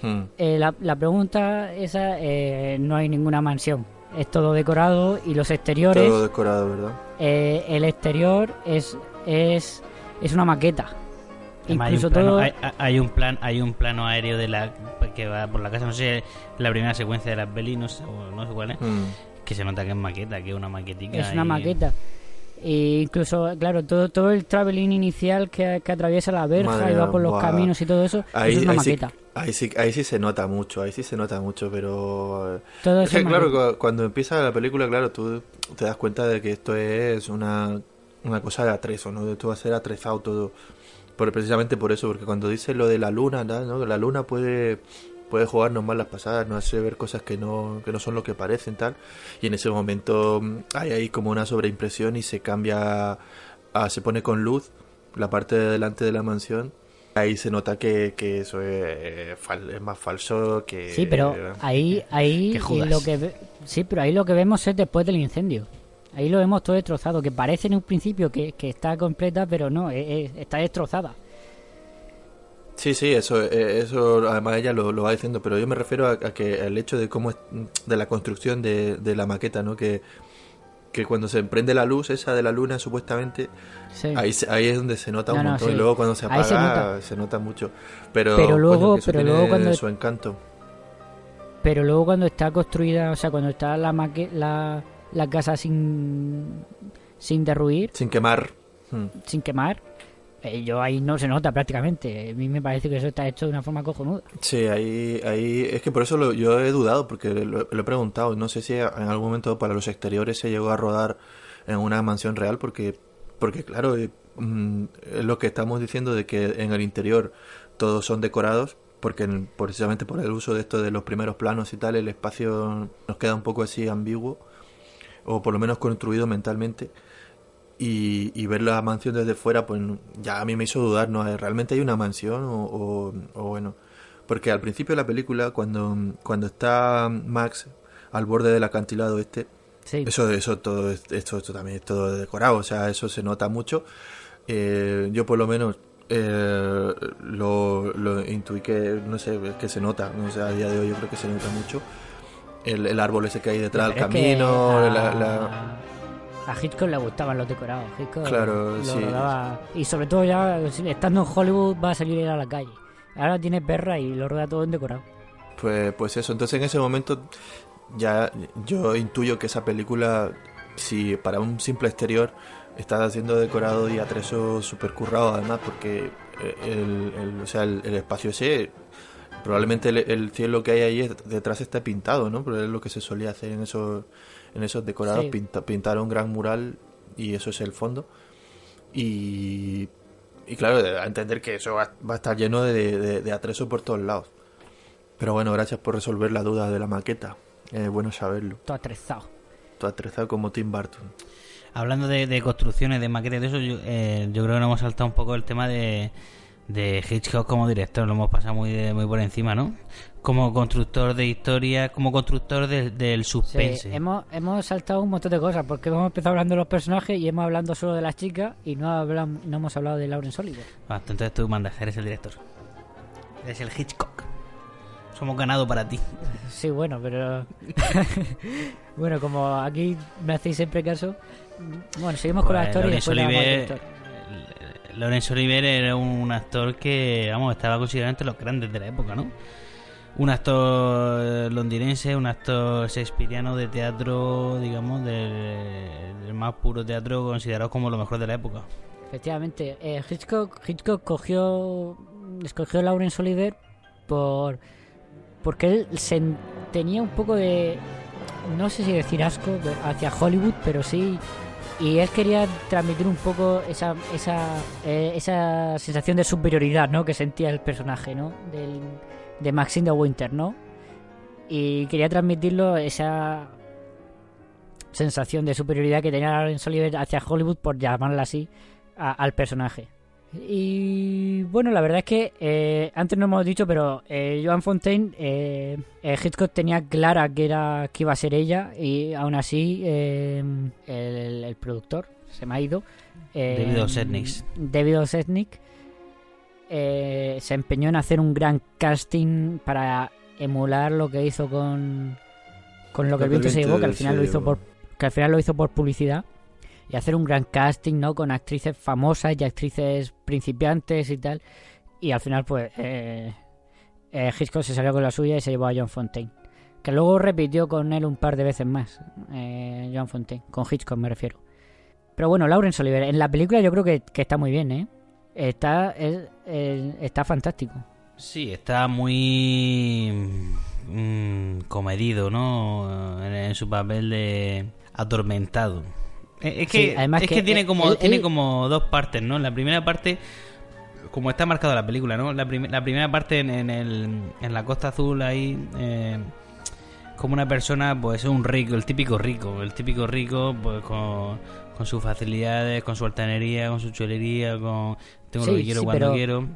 Hmm. Eh, la, la pregunta esa, eh, no hay ninguna mansión. Es todo decorado y los exteriores, todo decorado verdad eh, el exterior es, es, es una maqueta. Además, hay, Incluso un plano, todo... hay, hay un plan hay un plano aéreo de la que va por la casa no sé la primera secuencia de las peli no sé, o no sé cuál es Hmm. Que se nota que es maqueta que es una maquetica Es una y- maqueta. E incluso, claro, todo, todo el traveling inicial que, que atraviesa la verja Madre y va por los caminos y todo eso, ahí, eso es una ahí sí, maqueta. ahí sí ahí sí se nota mucho ahí sí se nota mucho pero Todo es que claro cuando empieza la película claro tú te das cuenta de que esto es una una cosa de atrezo no de esto va a ser atrezado todo por, precisamente por eso porque cuando dice lo de la luna tal, ¿no? la luna puede puede jugarnos mal las pasadas, nos hace ver cosas que no, que no son lo que parecen, tal. Y en ese momento mm, hay ahí como una sobreimpresión y se cambia, a- se pone con luz la parte de delante de la mansión. Ahí se nota que, que eso es, fal- es más falso que... Sí, pero ahí, ahí Que lo que sí, pero ahí lo que vemos es después del incendio. Ahí lo vemos todo destrozado, que parece en un principio que, que está completa, pero no, es- está destrozada. Sí, sí, eso, eh, eso además ella lo, lo va diciendo, pero yo me refiero a, a que el hecho de cómo es, de la construcción de, de la maqueta, ¿no? Que, que cuando se prende la luz esa de la luna supuestamente, Sí. ahí, ahí es donde se nota un No, no, montón sí. y luego cuando se apaga se se nota. mucho. Pero, Pero luego- coño, pero luego cuando- su encanto. Pero luego cuando está construida, o sea, cuando está la maque la, la casa sin, sin derruir, Sin quemar. Hmm. sin quemar, yo ahí no se nota prácticamente. A mí me parece que eso está hecho de una forma cojonuda. Sí, ahí, ahí es que por eso lo- yo he dudado, porque lo, he preguntado. No sé si en algún momento para los exteriores se llegó a rodar en una mansión real, porque, porque claro, eh, mm, lo que estamos diciendo de que en el interior todos son decorados, porque en- precisamente por el uso de esto de los primeros planos y tal, el espacio nos queda un poco así ambiguo, o por lo menos construido mentalmente. Y, y ver la mansión desde fuera, pues ya a mí me hizo dudar, ¿no? ¿Realmente hay una mansión? O, o- o bueno, porque al principio de la película, cuando, cuando está Max al borde del acantilado este, Sí. eso, eso todo, es- esto, esto también es todo decorado, o sea, eso se nota mucho. Eh, yo por lo menos eh, lo, lo intuí que, no sé, es que se nota, ¿no? o sea, a día de hoy yo creo que se nota mucho. El, el árbol ese que hay detrás del que camino, la- la, a Hitchcock le gustaban los decorados. Hitchcock Claro, lo sí. rodaba- Y sobre todo ya, estando en Hollywood, va a salir a la calle. Ahora tiene perra y lo roda todo en decorado. Pues, pues eso, entonces en ese momento ya yo intuyo que esa película, si para un simple exterior está haciendo decorado y atrezo super currado además, porque eh, el, el- o sea, el, el espacio ese, probablemente el, el cielo que hay ahí detrás está pintado, ¿no? Pero es lo que se solía hacer en esos, en esos decorados, Sí. pinta- pintar un gran mural y eso es el fondo. Y, y claro, a entender que eso va, va a estar lleno de, de, de atrezo por todos lados. Pero bueno, gracias por resolver la duda de la maqueta. Es bueno saberlo. Todo atrezado. Tú atrezado como Tim Burton. Hablando de, de construcciones, de maquetas, de eso, yo, eh, yo creo que nos hemos saltado un poco el tema de, de Hitchcock como director, lo hemos pasado muy, de- muy por encima, ¿no? Como constructor de historia, como constructor de- del Sí, suspense. hemos, hemos saltado un montón de cosas porque hemos empezado hablando de los personajes y hemos hablando solo de las chicas y no, hablam- no hemos hablado de Lauren Oliver. Ah, entonces tú mandas, eres el director. Eres el Hitchcock. Somos ganado para ti. Sí, bueno, pero. bueno, como aquí me hacéis siempre caso. Bueno, seguimos con la Pues, historia y después director. Laurence Olivier era un actor que, vamos, estaba considerado entre los grandes de la época, ¿no? Un actor londinense, un actor shakespeariano de teatro, digamos, del, más puro teatro, considerado como lo mejor de la época. Efectivamente, eh, Hitchcock, Hitchcock cogió, escogió a Laurence Olivier por porque él tenía un poco de, no sé si decir asco hacia Hollywood, pero sí, y él quería transmitir un poco esa esa eh, esa sensación de superioridad, ¿no? Que sentía el personaje, ¿no? Del, de Maxine de Winter, ¿no? Y quería transmitirlo esa sensación de superioridad que tenía Laurence Olivier hacia Hollywood, por llamarla así, a- al personaje. Y bueno, la verdad es que eh, antes no hemos dicho, pero eh, Joan Fontaine, eh, eh, Hitchcock tenía clara que era que iba a ser ella y aún así eh, el, el productor se me ha ido. David O. Selznick. David O. Eh, se empeñó en hacer un gran casting para emular lo que hizo con con lo que el viento se llevó, que al final lo hizo por que al final lo hizo por publicidad y hacer un gran casting, ¿no? Con actrices famosas y actrices principiantes y tal. Y al final, pues, eh, eh, Hitchcock se salió con la suya y se llevó a John Fontaine. Que luego repitió con él un par de veces más, eh, John Fontaine. Con Hitchcock me refiero. Pero bueno, Laurence Olivier, en la película yo creo que, que está muy bien, ¿eh? Está, es- está fantástico. Sí, está muy mm, comedido, ¿no? En, en su papel de atormentado. Es que, Sí, además es que que tiene como él- tiene él- como dos partes, ¿no? La primera parte, como está marcada la película, ¿no? La, prim- la primera parte en, en el, en la Costa Azul ahí, eh, como una persona, pues es un rico, el típico rico, el típico rico, pues con, con sus facilidades, con su altanería, con su chulería, con tengo lo que quiero sí, cuando pero- quiero.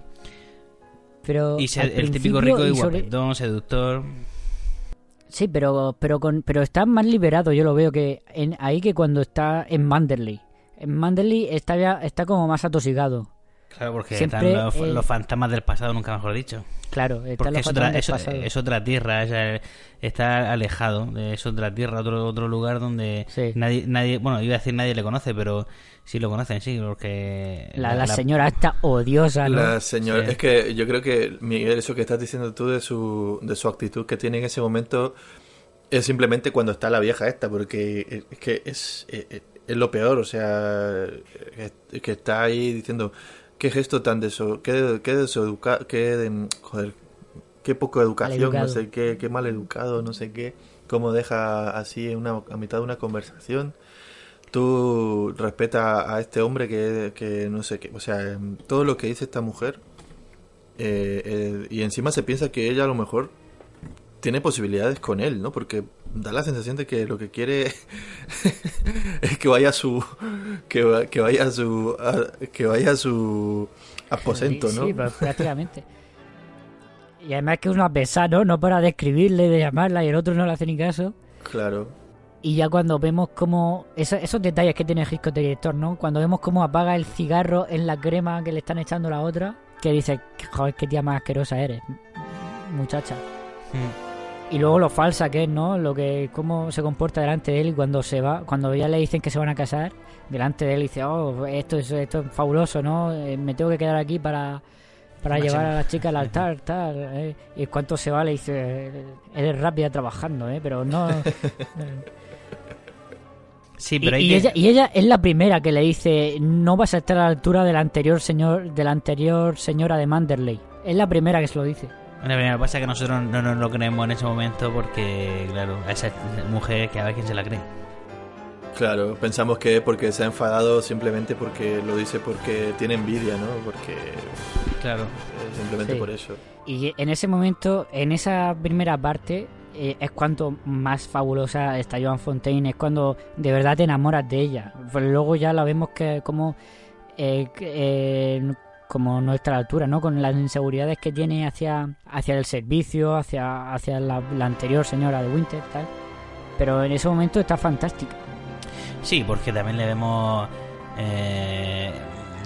Pero Y se- el típico rico y sobre- guapetón, seductor. Sí, pero pero con pero está más liberado, yo lo veo que en, ahí que cuando está en Manderley. En Manderley está ya está como más atosigado. Claro, porque Siempre, están los, eh, los fantasmas del pasado, nunca mejor dicho. Claro, está Porque los es otra, del es, pasado. es otra tierra, es, eh, está alejado, de- es otra tierra, otro, otro lugar donde Sí. nadie, nadie, bueno, iba a decir nadie le conoce, pero sí lo conocen, sí, porque... La, la señora está odiosa, ¿no? La señora, Sí. es que yo creo que Miguel, eso que estás diciendo tú de su, de su actitud que tiene en ese momento es simplemente cuando está la vieja esta, porque es que es, es, es lo peor, o sea, es- que está ahí diciendo qué gesto tan deso, qué, qué deseduca, qué, de- joder, qué poco educación, no sé qué, qué mal educado, no sé qué, cómo deja así en una, a mitad de una conversación. Tú respeta a este hombre que, que no sé qué, o sea, todo lo que dice esta mujer eh, eh, y encima se piensa que ella a lo mejor tiene posibilidades con él, ¿no? Porque da la sensación de que lo que quiere es que vaya a su que, va- que vaya a su a- que vaya a su aposento, ¿no? Sí, pues, prácticamente. Y además que es una pesada, ¿no? No para de escribirle, de llamarla y el otro no le hace ni caso. Claro. Y ya cuando vemos cómo... eso- esos detalles que tiene Hitchcock de director, ¿no? Cuando vemos cómo apaga el cigarro en la crema que le están echando a la otra, que dice, joder, qué tía más asquerosa eres, muchacha. Mm. Y luego lo falsa que es, ¿no? Lo que cómo se comporta delante de él y cuando se va, cuando ya le dicen que se van a casar, delante de él dice, "Oh, esto es esto es fabuloso, ¿no? Eh, me tengo que quedar aquí para para Máximo. llevar a la chica al altar, tal." ¿eh? Y en cuanto se va le dice, "Eres rápida trabajando, ¿eh? Pero no Sí, pero y que- ella, y ella es la primera que le dice, "No vas a estar a la altura del anterior señor de la anterior señora de Manderley." Es la primera que se lo dice. La primera pasa es que nosotros no nos lo creemos en ese momento porque, claro, a esa mujer que a ver quién se la cree. Claro, pensamos que es porque se ha enfadado simplemente porque lo dice porque tiene envidia, ¿no? Porque Claro. simplemente Sí. por eso. Y en ese momento, en esa primera parte, eh, es cuando más fabulosa está Joan Fontaine, es cuando de verdad te enamoras de ella. Pues luego ya la vemos que como, eh, que, eh, como nuestra altura, ¿no? Con las inseguridades que tiene hacia, hacia el servicio, hacia, hacia la, anterior señora de Winter, tal. Pero en ese momento está fantástica. Sí, porque también le vemos eh,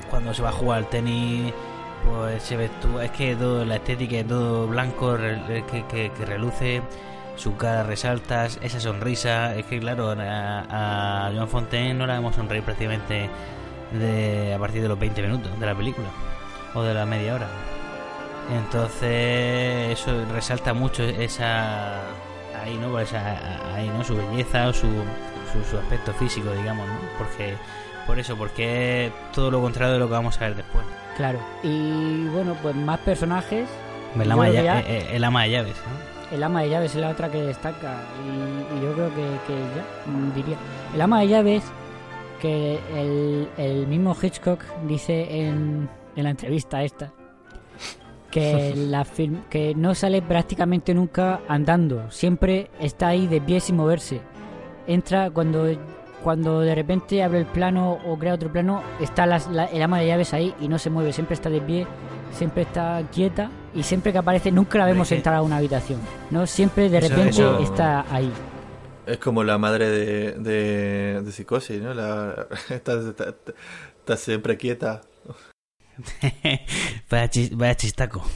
cuando se va a jugar al tenis, pues se ve tú, es que todo la estética es todo blanco que, que- reluce, su cara resalta, esa sonrisa, es que claro, a, a Joan Fontaine no la vemos sonreír prácticamente de, a partir de los 20 minutos de la película o de la media hora. Entonces eso resalta mucho esa ahí no Pues esa, ahí no su belleza o su, su, su aspecto físico digamos no porque por eso porque es todo lo contrario de lo que vamos a ver después Claro. Y bueno, pues más personajes. el ama, de, creo que lla- ya- el ama de llaves ¿no? El ama de llaves es la otra que destaca y, y yo creo que, que ya diría. El ama de llaves que el, el mismo Hitchcock dice en, en la entrevista esta que la film- que no sale prácticamente nunca andando, siempre está ahí de pie sin moverse. Entra cuando cuando de repente abre el plano o crea otro plano, está la- el ama de llaves ahí y no se mueve, siempre está de pie, siempre está quieta y siempre que aparece nunca la vemos entrar a una habitación, ¿no? Siempre de repente eso- está ahí. Es como la madre de, de, de psicosis, ¿no? La, está, siempre quieta. vaya, chi- vaya chistaco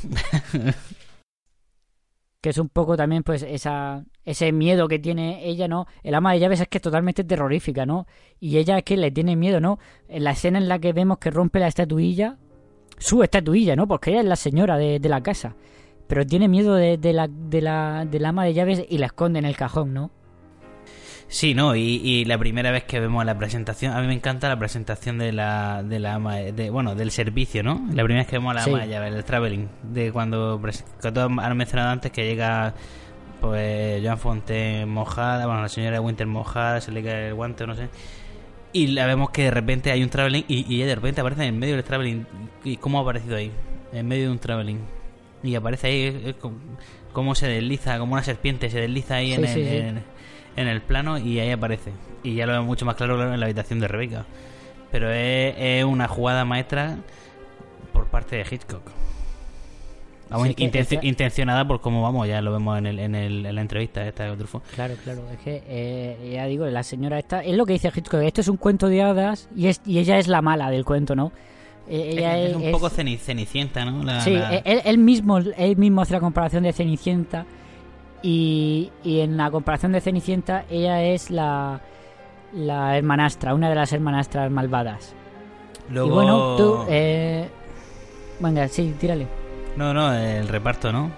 que es un poco también pues esa ese miedo que tiene ella, ¿no? El ama de llaves es que es totalmente terrorífica, ¿no? Y ella es que le tiene miedo, ¿no? En la escena en la que vemos que rompe la estatuilla, su estatuilla, ¿no? Porque ella es la señora de, de la casa. Pero tiene miedo de, de la, de la del ama de llaves y la esconde en el cajón, ¿no? Sí, no, y, y la primera vez que vemos la presentación, a mí me encanta la presentación de la, de la ama, de, bueno, del servicio, ¿no? La primera vez que vemos a la Sí. ama de llaves, el traveling, de cuando, que todos han mencionado antes que llega, pues, Joan Fonte mojada, bueno, la señora Winter mojada, se le cae el guante, no sé, y la vemos que de repente hay un traveling y, y ella de repente aparece en medio del traveling, ¿y cómo ha aparecido ahí? En medio de un traveling. Y aparece ahí, cómo se desliza, como una serpiente, se desliza ahí en, el, sí, sí. en- en el plano y ahí aparece. Y ya lo vemos mucho más claro en la habitación de Rebeca. Pero es, es una jugada maestra por parte de Hitchcock. Vamos, Sí, intencionada por cómo vamos, ya lo vemos en, el, en, el, en la entrevista esta de Truffaut. Claro, claro, es que eh, ya digo, la señora esta, es lo que dice Hitchcock, esto es un cuento de hadas y, es, y ella es la mala del cuento, ¿no? Eh, ella es, es, un poco ceni- cenicienta, ¿no? La- Sí, la- él, él mismo, él mismo hace la comparación de Cenicienta y, y en la comparación de Cenicienta ella es la, la hermanastra, una de las hermanastras malvadas. Luego... Y bueno, tú... Eh, venga, sí, tírale. No, no, el reparto, ¿no?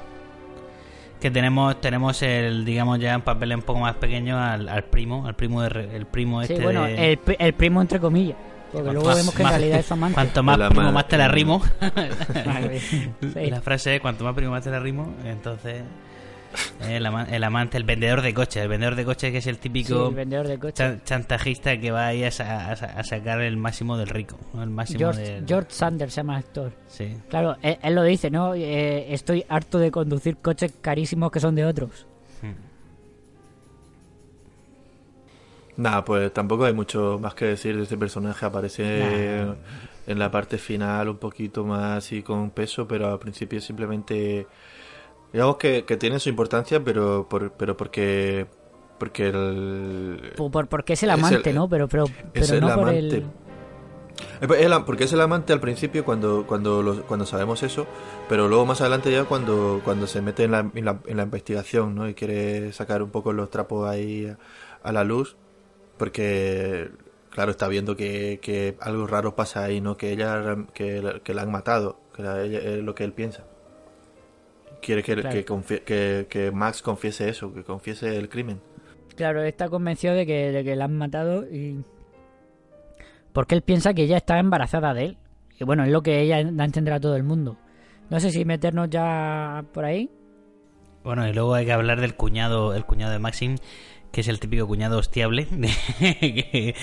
Que tenemos tenemos el, digamos, ya en papel un poco más pequeño al, al primo, al primo de, re- el primo Sí, este bueno, de- el, el primo entre comillas. Porque luego más- vemos que en más- realidad es amante. Cuanto más primo, más te la rimo. Sí. La frase es cuanto más primo, más te la rimo. Entonces, el, ama- el amante, el vendedor de coches. El vendedor de coches que es el Sí, típico el vendedor de chan- chantajista que va ahí a, sa- a sa- a sacar el máximo del rico. ¿no? El máximo George, del- George Sanders se llama el actor. Sí. Claro, él, él lo dice, ¿no? Eh, estoy harto de conducir coches carísimos que son de otros. Nada, pues tampoco hay mucho más que decir de este personaje. Aparece Nah. en la parte final un poquito más así con peso, pero al principio simplemente... Digamos que, que tiene su importancia, pero, por, pero porque... Porque el... Por, por- porque es el Es amante, el- ¿no? Pero, pero, es pero el no por amante. el... Eh, es Porque es el amante al principio cuando cuando lo- cuando sabemos eso, pero luego más adelante ya cuando cuando se mete en la, en la, en la investigación, ¿no? Y quiere sacar un poco los trapos ahí a, a la luz, porque claro está viendo que, que algo raro pasa ahí, ¿no? Que ella que, la- que la han matado, que la- ella- es lo que él piensa. Quiere que, Claro. que, confie- que, que Max confiese eso, que confiese el crimen. Claro, está convencido de que, de que la han matado y... Porque él piensa que ella está embarazada de él. Y bueno, es lo que ella da a entender a todo el mundo. No sé si meternos ya por ahí. Bueno, y luego hay que hablar del cuñado, el cuñado de Maxim, que es el típico cuñado hostiable que,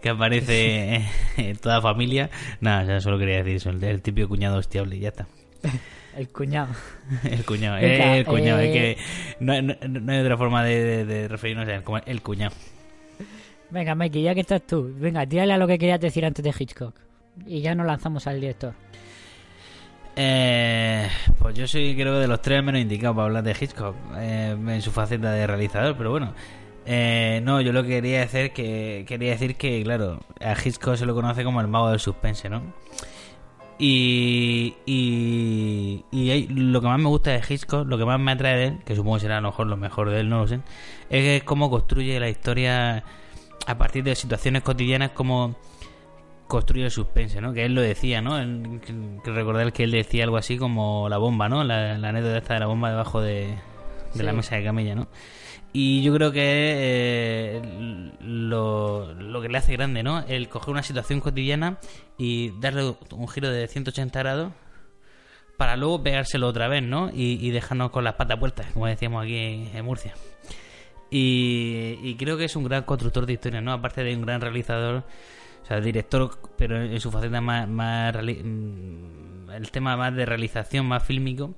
que aparece en toda familia. Nada, ya solo quería decir eso, el, el típico cuñado hostiable y ya está. El cuñado. El cuñado, Venga, el cuñado, eh, es que no, no- no hay otra forma de, de- de referirnos a él como el cuñado. Venga, Mikey, ya que estás tú. Venga, tírale a lo que querías decir antes de Hitchcock. Y ya nos lanzamos al director. Eh, pues yo soy creo de los tres menos indicados para hablar de Hitchcock eh, en su faceta de realizador, pero bueno. Eh, no, yo lo que quería decir que quería decir que claro, a Hitchcock se lo conoce como el mago del suspense, ¿no? Y, y, y lo que más me gusta de Hitchcock, lo que más me atrae de él, que supongo que será a lo mejor lo mejor de él, no lo sé, es que cómo construye la historia a partir de situaciones cotidianas, como construye el suspense, ¿no? Que él lo decía, ¿no? Él- que, recordar que él decía algo así como la bomba, ¿no? La, la anécdota esta de la bomba debajo de, de la mesa de camilla, ¿no? Y yo creo que eh, lo, lo que le hace grande, ¿no? El coger una situación cotidiana y darle un giro de 180 grados para luego pegárselo otra vez, ¿no? Y, y dejarnos con las patas puertas, como decíamos aquí en Murcia. Y, y creo que es un gran constructor de historias, ¿no? Aparte de un gran realizador, o sea, director, pero en su faceta más, más mm, el tema más de realización, más fílmico.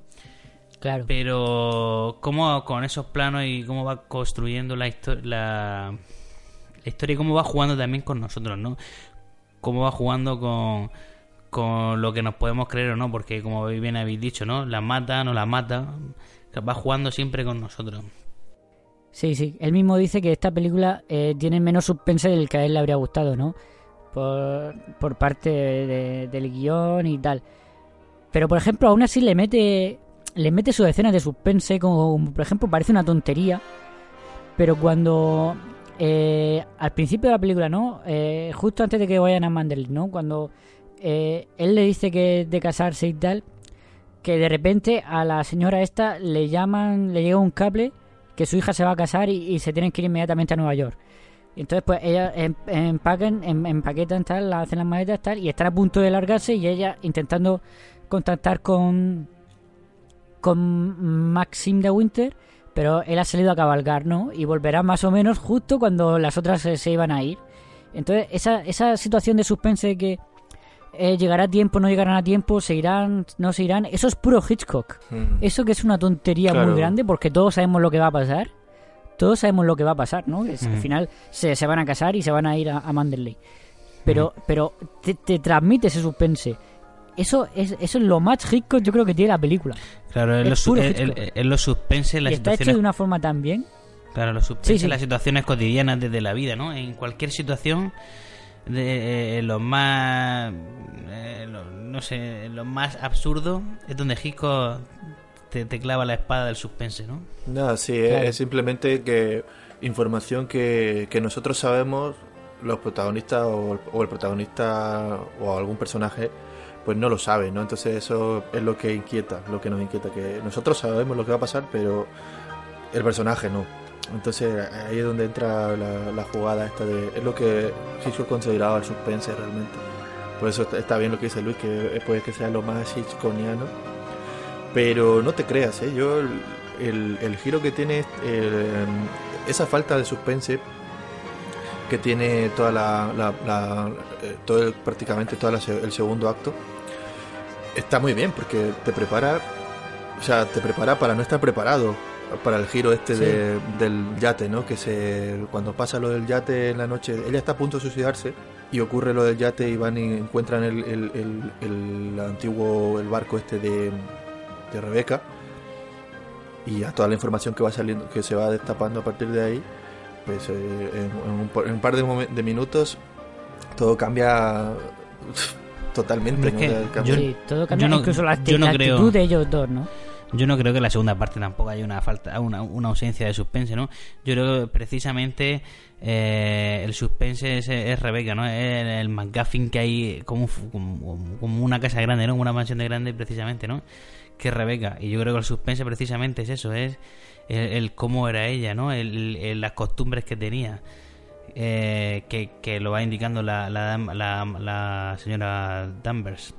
Claro. Pero cómo con esos planos y cómo va construyendo la, histo- la, la historia y cómo va jugando también con nosotros, ¿no? Cómo va jugando con, con lo que nos podemos creer o no, porque como bien habéis dicho, ¿no? La mata, no la mata, va jugando siempre con nosotros. Sí, sí. Él mismo dice que esta película eh, tiene menos suspense del que a él le habría gustado, ¿no? Por, por parte de- del guion y tal. Pero, por ejemplo, aún así le mete le mete sus escenas de suspense, como por ejemplo parece una tontería, pero cuando eh, al principio de la película, ¿no? Eh, justo antes de que vayan a Manderley, ¿no? Cuando eh, él le dice que de casarse y tal, que de repente a la señora esta le llaman, le llega un cable que su hija se va a casar y, se tienen que ir inmediatamente a Nueva York. Y entonces pues ella em- empaquen, em- empaquetan tal, hacen las maletas tal y están a punto de largarse y ella intentando contactar con con Maxim de Winter, pero él ha salido a cabalgar, ¿no? Y volverá más o menos justo cuando las otras se, se iban a ir. Entonces, esa, esa situación de suspense de que eh, llegará a tiempo, no llegarán a tiempo, se irán, no se irán, eso es puro Hitchcock. Mm. Eso que es una tontería Claro. muy grande porque todos sabemos lo que va a pasar. Todos sabemos lo que va a pasar, ¿no? Es- Al final se, se van a casar y se van a ir a, a Manderley. Pero, pero te, te transmite ese suspense. Eso es, eso es lo más rico yo creo que tiene la película. Claro, Es en- en los suspense, las y está hecho de una forma tan bien. Claro, los suspense, Sí, sí. las situaciones cotidianas desde la vida, ¿no? En cualquier situación, de eh, lo más, eh, lo- no sé, lo más absurdo es donde Hitchcock te, te clava la espada del suspense, ¿no? Nada, sí, es- Claro. es simplemente que información que, que nosotros sabemos, los protagonistas o o el protagonista o algún personaje, pues no lo sabe, ¿no? Entonces eso es lo que inquieta, lo que nos inquieta, que nosotros sabemos lo que va a pasar, pero el personaje no. Entonces ahí es donde entra la, jugada esta de... Es lo que Hitchcock consideraba el suspense realmente. Por eso está- bien lo que dice Luis, que puede que sea lo más Hitchcockiano. Pero no te creas, ¿eh? Yo el, el- el giro que tiene eh, esa falta de suspense que tiene toda la, la- la- eh, todo el- prácticamente todo el segundo acto está muy bien porque te prepara o sea te prepara para no estar preparado para el giro este Sí. de- del yate no que se cuando pasa lo del yate en la noche ella está a punto de suicidarse y ocurre lo del yate y van y encuentran el, el- el- el antiguo el barco este de, de Rebeca y a toda la información que va saliendo que se va destapando a partir de ahí pues eh, en, en un, par- en un par de, de minutos todo cambia totalmente Es ¿no? que Yo- sí, todo cambia, yo no- incluso la, yo no la creo- actitud de ellos dos, ¿no? Yo no creo que en la segunda parte tampoco haya una falta, una, una ausencia de suspense, ¿no? Yo creo que precisamente eh, el suspense es, es Rebeca, ¿no? Es el, el McGuffin que hay como, como, como una casa grande, ¿no? Como una mansión de grande, precisamente, ¿no? Que es Rebeca. Y yo creo que el suspense precisamente es eso, es el, el cómo era ella, ¿no? El, el- las costumbres que tenía. Eh, que, que lo va indicando la, la, dam- la, la señora Danvers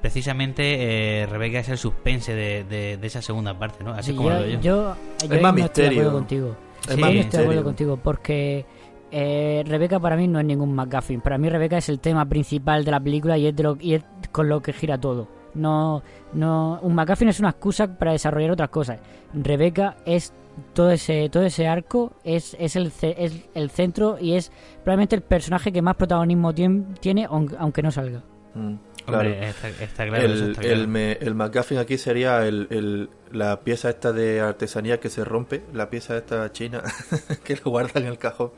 precisamente eh, Rebeca es el suspense de, de, de esa segunda parte, ¿no? Así Sí, como yo, lo veo yo. yo, yo ahí más no estoy de misterio. acuerdo contigo. Es Sí, más no estoy de acuerdo misterio. contigo porque eh, Rebeca para mí no es ningún McGuffin. Para mí Rebeca es el tema principal de la película y es, de lo, y es con lo que gira todo. No, no, un McGuffin es una excusa para desarrollar otras cosas. Rebeca es todo ese todo ese arco es, es, el, es el centro y es probablemente el personaje que más protagonismo tien- tiene aunque, no salga. Mm, claro. Hombre, está, está claro. el, está claro. el, me- el McGuffin aquí sería el, el- la pieza esta de artesanía que se rompe, la pieza esta china que lo guarda en el cajón.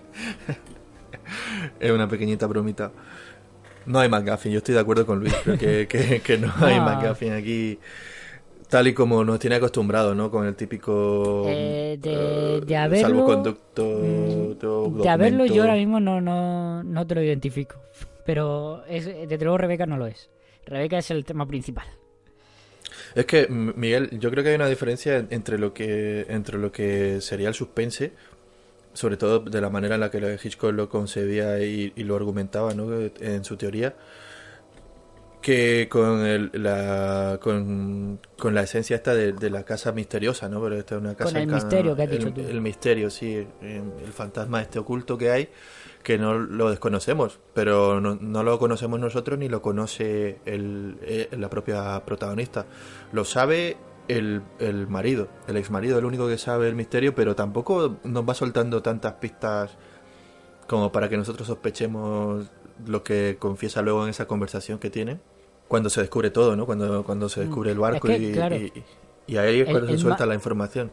es una pequeñita bromita. No hay McGuffin, yo estoy de acuerdo con Luis, creo que, que, que no hay No. McGuffin aquí tal y como nos tiene acostumbrado, ¿no? Con el típico Eh, de- eh, de haberlo, salvoconducto, Mm, De haberlo yo ahora mismo no, no, no te lo identifico. Pero es, desde luego Rebeca no lo es. Rebeca es el tema principal. Es que, Miguel, yo creo que hay una diferencia en- entre lo que entre lo que sería el suspense, sobre todo de la manera en la que Hitchcock lo concebía y, y lo argumentaba, ¿no? En su teoría, que con el- la con, con la esencia esta de, de la casa misteriosa, ¿no? Pero esta es una casa el ca- misterio que has el, dicho tú. el misterio, sí, el fantasma este oculto que hay que no lo desconocemos, pero no, no lo conocemos nosotros ni lo conoce el, eh, la propia protagonista. Lo sabe el, el marido, el ex marido, el único que sabe el misterio, pero tampoco nos va soltando tantas pistas como para que nosotros sospechemos lo que confiesa luego en esa conversación que tiene. Cuando se descubre todo, ¿no? Cuando, cuando se descubre el barco Mm. Es que, y, claro. y, y ahí es cuando el se suelta la información.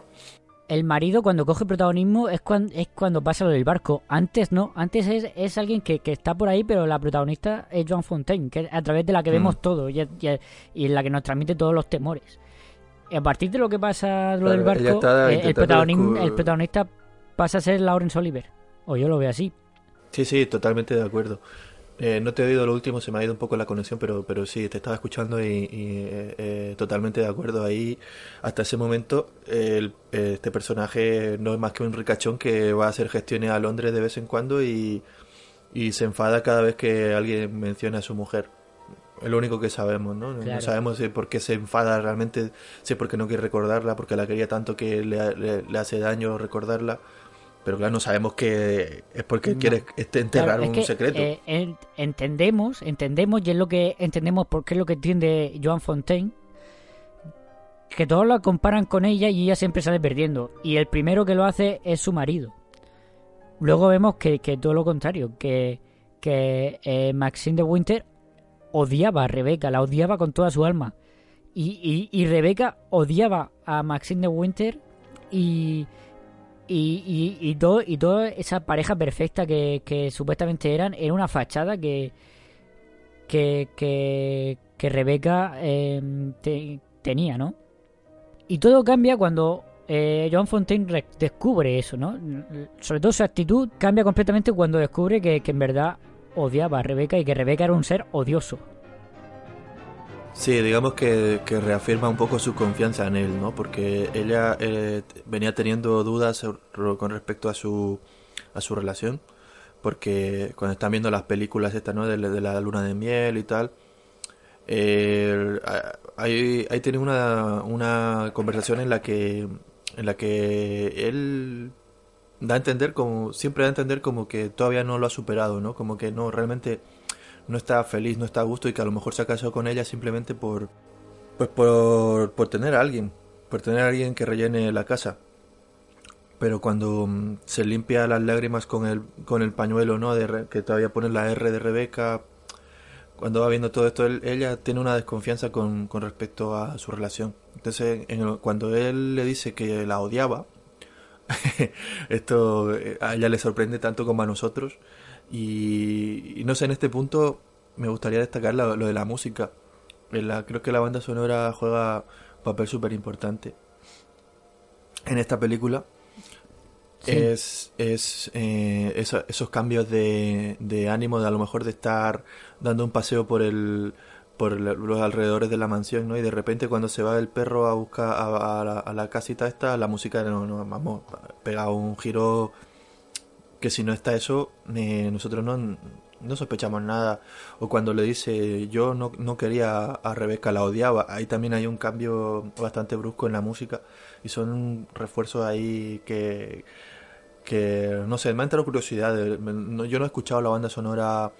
El marido cuando coge protagonismo es cuando, es cuando pasa lo del barco. Antes no, antes es, es alguien que, que está por ahí, pero la protagonista es Joan Fontaine, que es a través de la que Mm. vemos todo y, y, en la que nos transmite todos los temores. Y a partir de lo que pasa lo Claro, del barco, eh, el, protagonismo, el protagonista pasa a ser Laurence Oliver. O yo lo veo así. Sí, sí, totalmente de acuerdo. Eh, no te he oído lo último, se me ha ido un poco la conexión, pero, pero sí, te estaba escuchando y, y, eh, eh, totalmente de acuerdo. Ahí, hasta ese momento, el- este personaje no es más que un ricachón que va a hacer gestiones a Londres de vez en cuando y, y se enfada cada vez que alguien menciona a su mujer. Es lo único que sabemos, ¿no? No- Claro. No sabemos si por qué se enfada realmente, si es porque no quiere recordarla, porque la quería tanto que le, le- le hace daño recordarla. Pero claro, no sabemos que es porque No. quiere este, enterrar Claro, es un que, secreto. eh, en- entendemos, entendemos, y es lo que entendemos porque es lo que entiende Joan Fontaine, que todos la comparan con ella y ella siempre sale perdiendo. Y el primero que lo hace es su marido. Luego vemos que, que todo lo contrario, que, que eh, Maxine de Winter odiaba a Rebeca, la odiaba con toda su alma. Y, y, y Rebeca odiaba a Maxine de Winter y, y, y, y, todo, y toda esa pareja perfecta que, que supuestamente eran, era una fachada que, que, que, que Rebeca te- tenía, ¿no? Y todo cambia cuando eh, John Fontaine re- descubre eso, ¿no? Sobre todo su actitud cambia completamente cuando descubre que, que en verdad odiaba a Rebeca y que Rebeca era un ser odioso. Sí, digamos que, que reafirma un poco su confianza en él, ¿no? Porque ella eh, venía teniendo dudas con respecto a su, a su relación, porque cuando están viendo las películas estas, ¿no? De, la- de la luna de miel y tal, eh, ahí, ahí tiene una, una conversación en la que, en la que él da a entender como, siempre da a entender como que todavía no lo ha superado, ¿no? Como que no, realmente no está feliz, no está a gusto y que a lo mejor se ha casado con ella simplemente por pues por, por tener a alguien, por tener a alguien que rellene la casa. Pero cuando mm, se limpia las lágrimas con el con el pañuelo, ¿no? De que todavía pone la R de Rebeca, cuando va viendo todo esto, ella tiene una desconfianza con, con respecto a su relación. Entonces, en el- cuando él le dice que la odiaba, esto eh, a ella le sorprende tanto como a nosotros. Y, y no sé, en este punto me gustaría destacar lo, lo de la música. La- creo que la banda sonora juega un papel súper importante en esta película. Sí. Es, es eh, esos cambios de, de ánimo, de a lo mejor de estar dando un paseo por el por el- los alrededores de la mansión, ¿no? Y de repente cuando se va el perro a buscar a, a la, a la casita esta, la música no, no, vamos, pega un giro que si no está eso, eh, nosotros no, no sospechamos nada. O cuando le dice, yo no, no quería a Rebeca, la odiaba, ahí también hay un cambio bastante brusco en la música y son refuerzos ahí que, que no sé, me ha entrado curiosidad. yo no he escuchado la banda sonora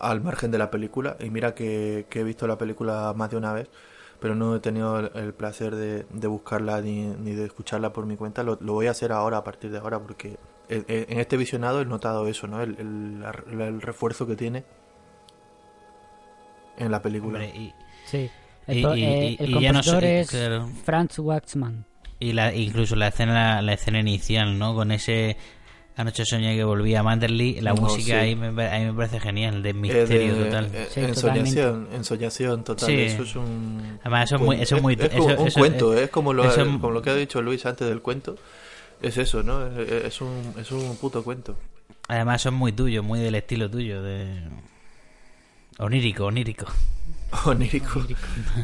al margen de la película y mira que, que he visto la película más de una vez. Pero no he tenido el placer de, de buscarla ni, ni de escucharla por mi cuenta. Lo, lo voy a hacer ahora, a partir de ahora, porque en- este visionado he notado eso, ¿no? El, el- la- el refuerzo que tiene en la película. Hombre, y, Sí. El, Y- y- eh, y- el no sé- es claro. Franz Waxman. y la, incluso la escena la escena inicial, ¿no? Con ese Anoche soñé que volvía a Manderley, la No, música sí. ahí, me, ahí me parece genial, de Eh, misterio de- total. eh, Sí, ensoñación, ensoñación total. Sí. Eso es un. Además, eso es muy- eso es muy- es como eso- un eso- cuento, es como lo, eso- como lo que ha dicho Luis antes del cuento. Es eso, ¿no? Es, es un, es un puto cuento. Además, son muy tuyos, muy del estilo tuyo, de... Onírico, onírico. Onírico.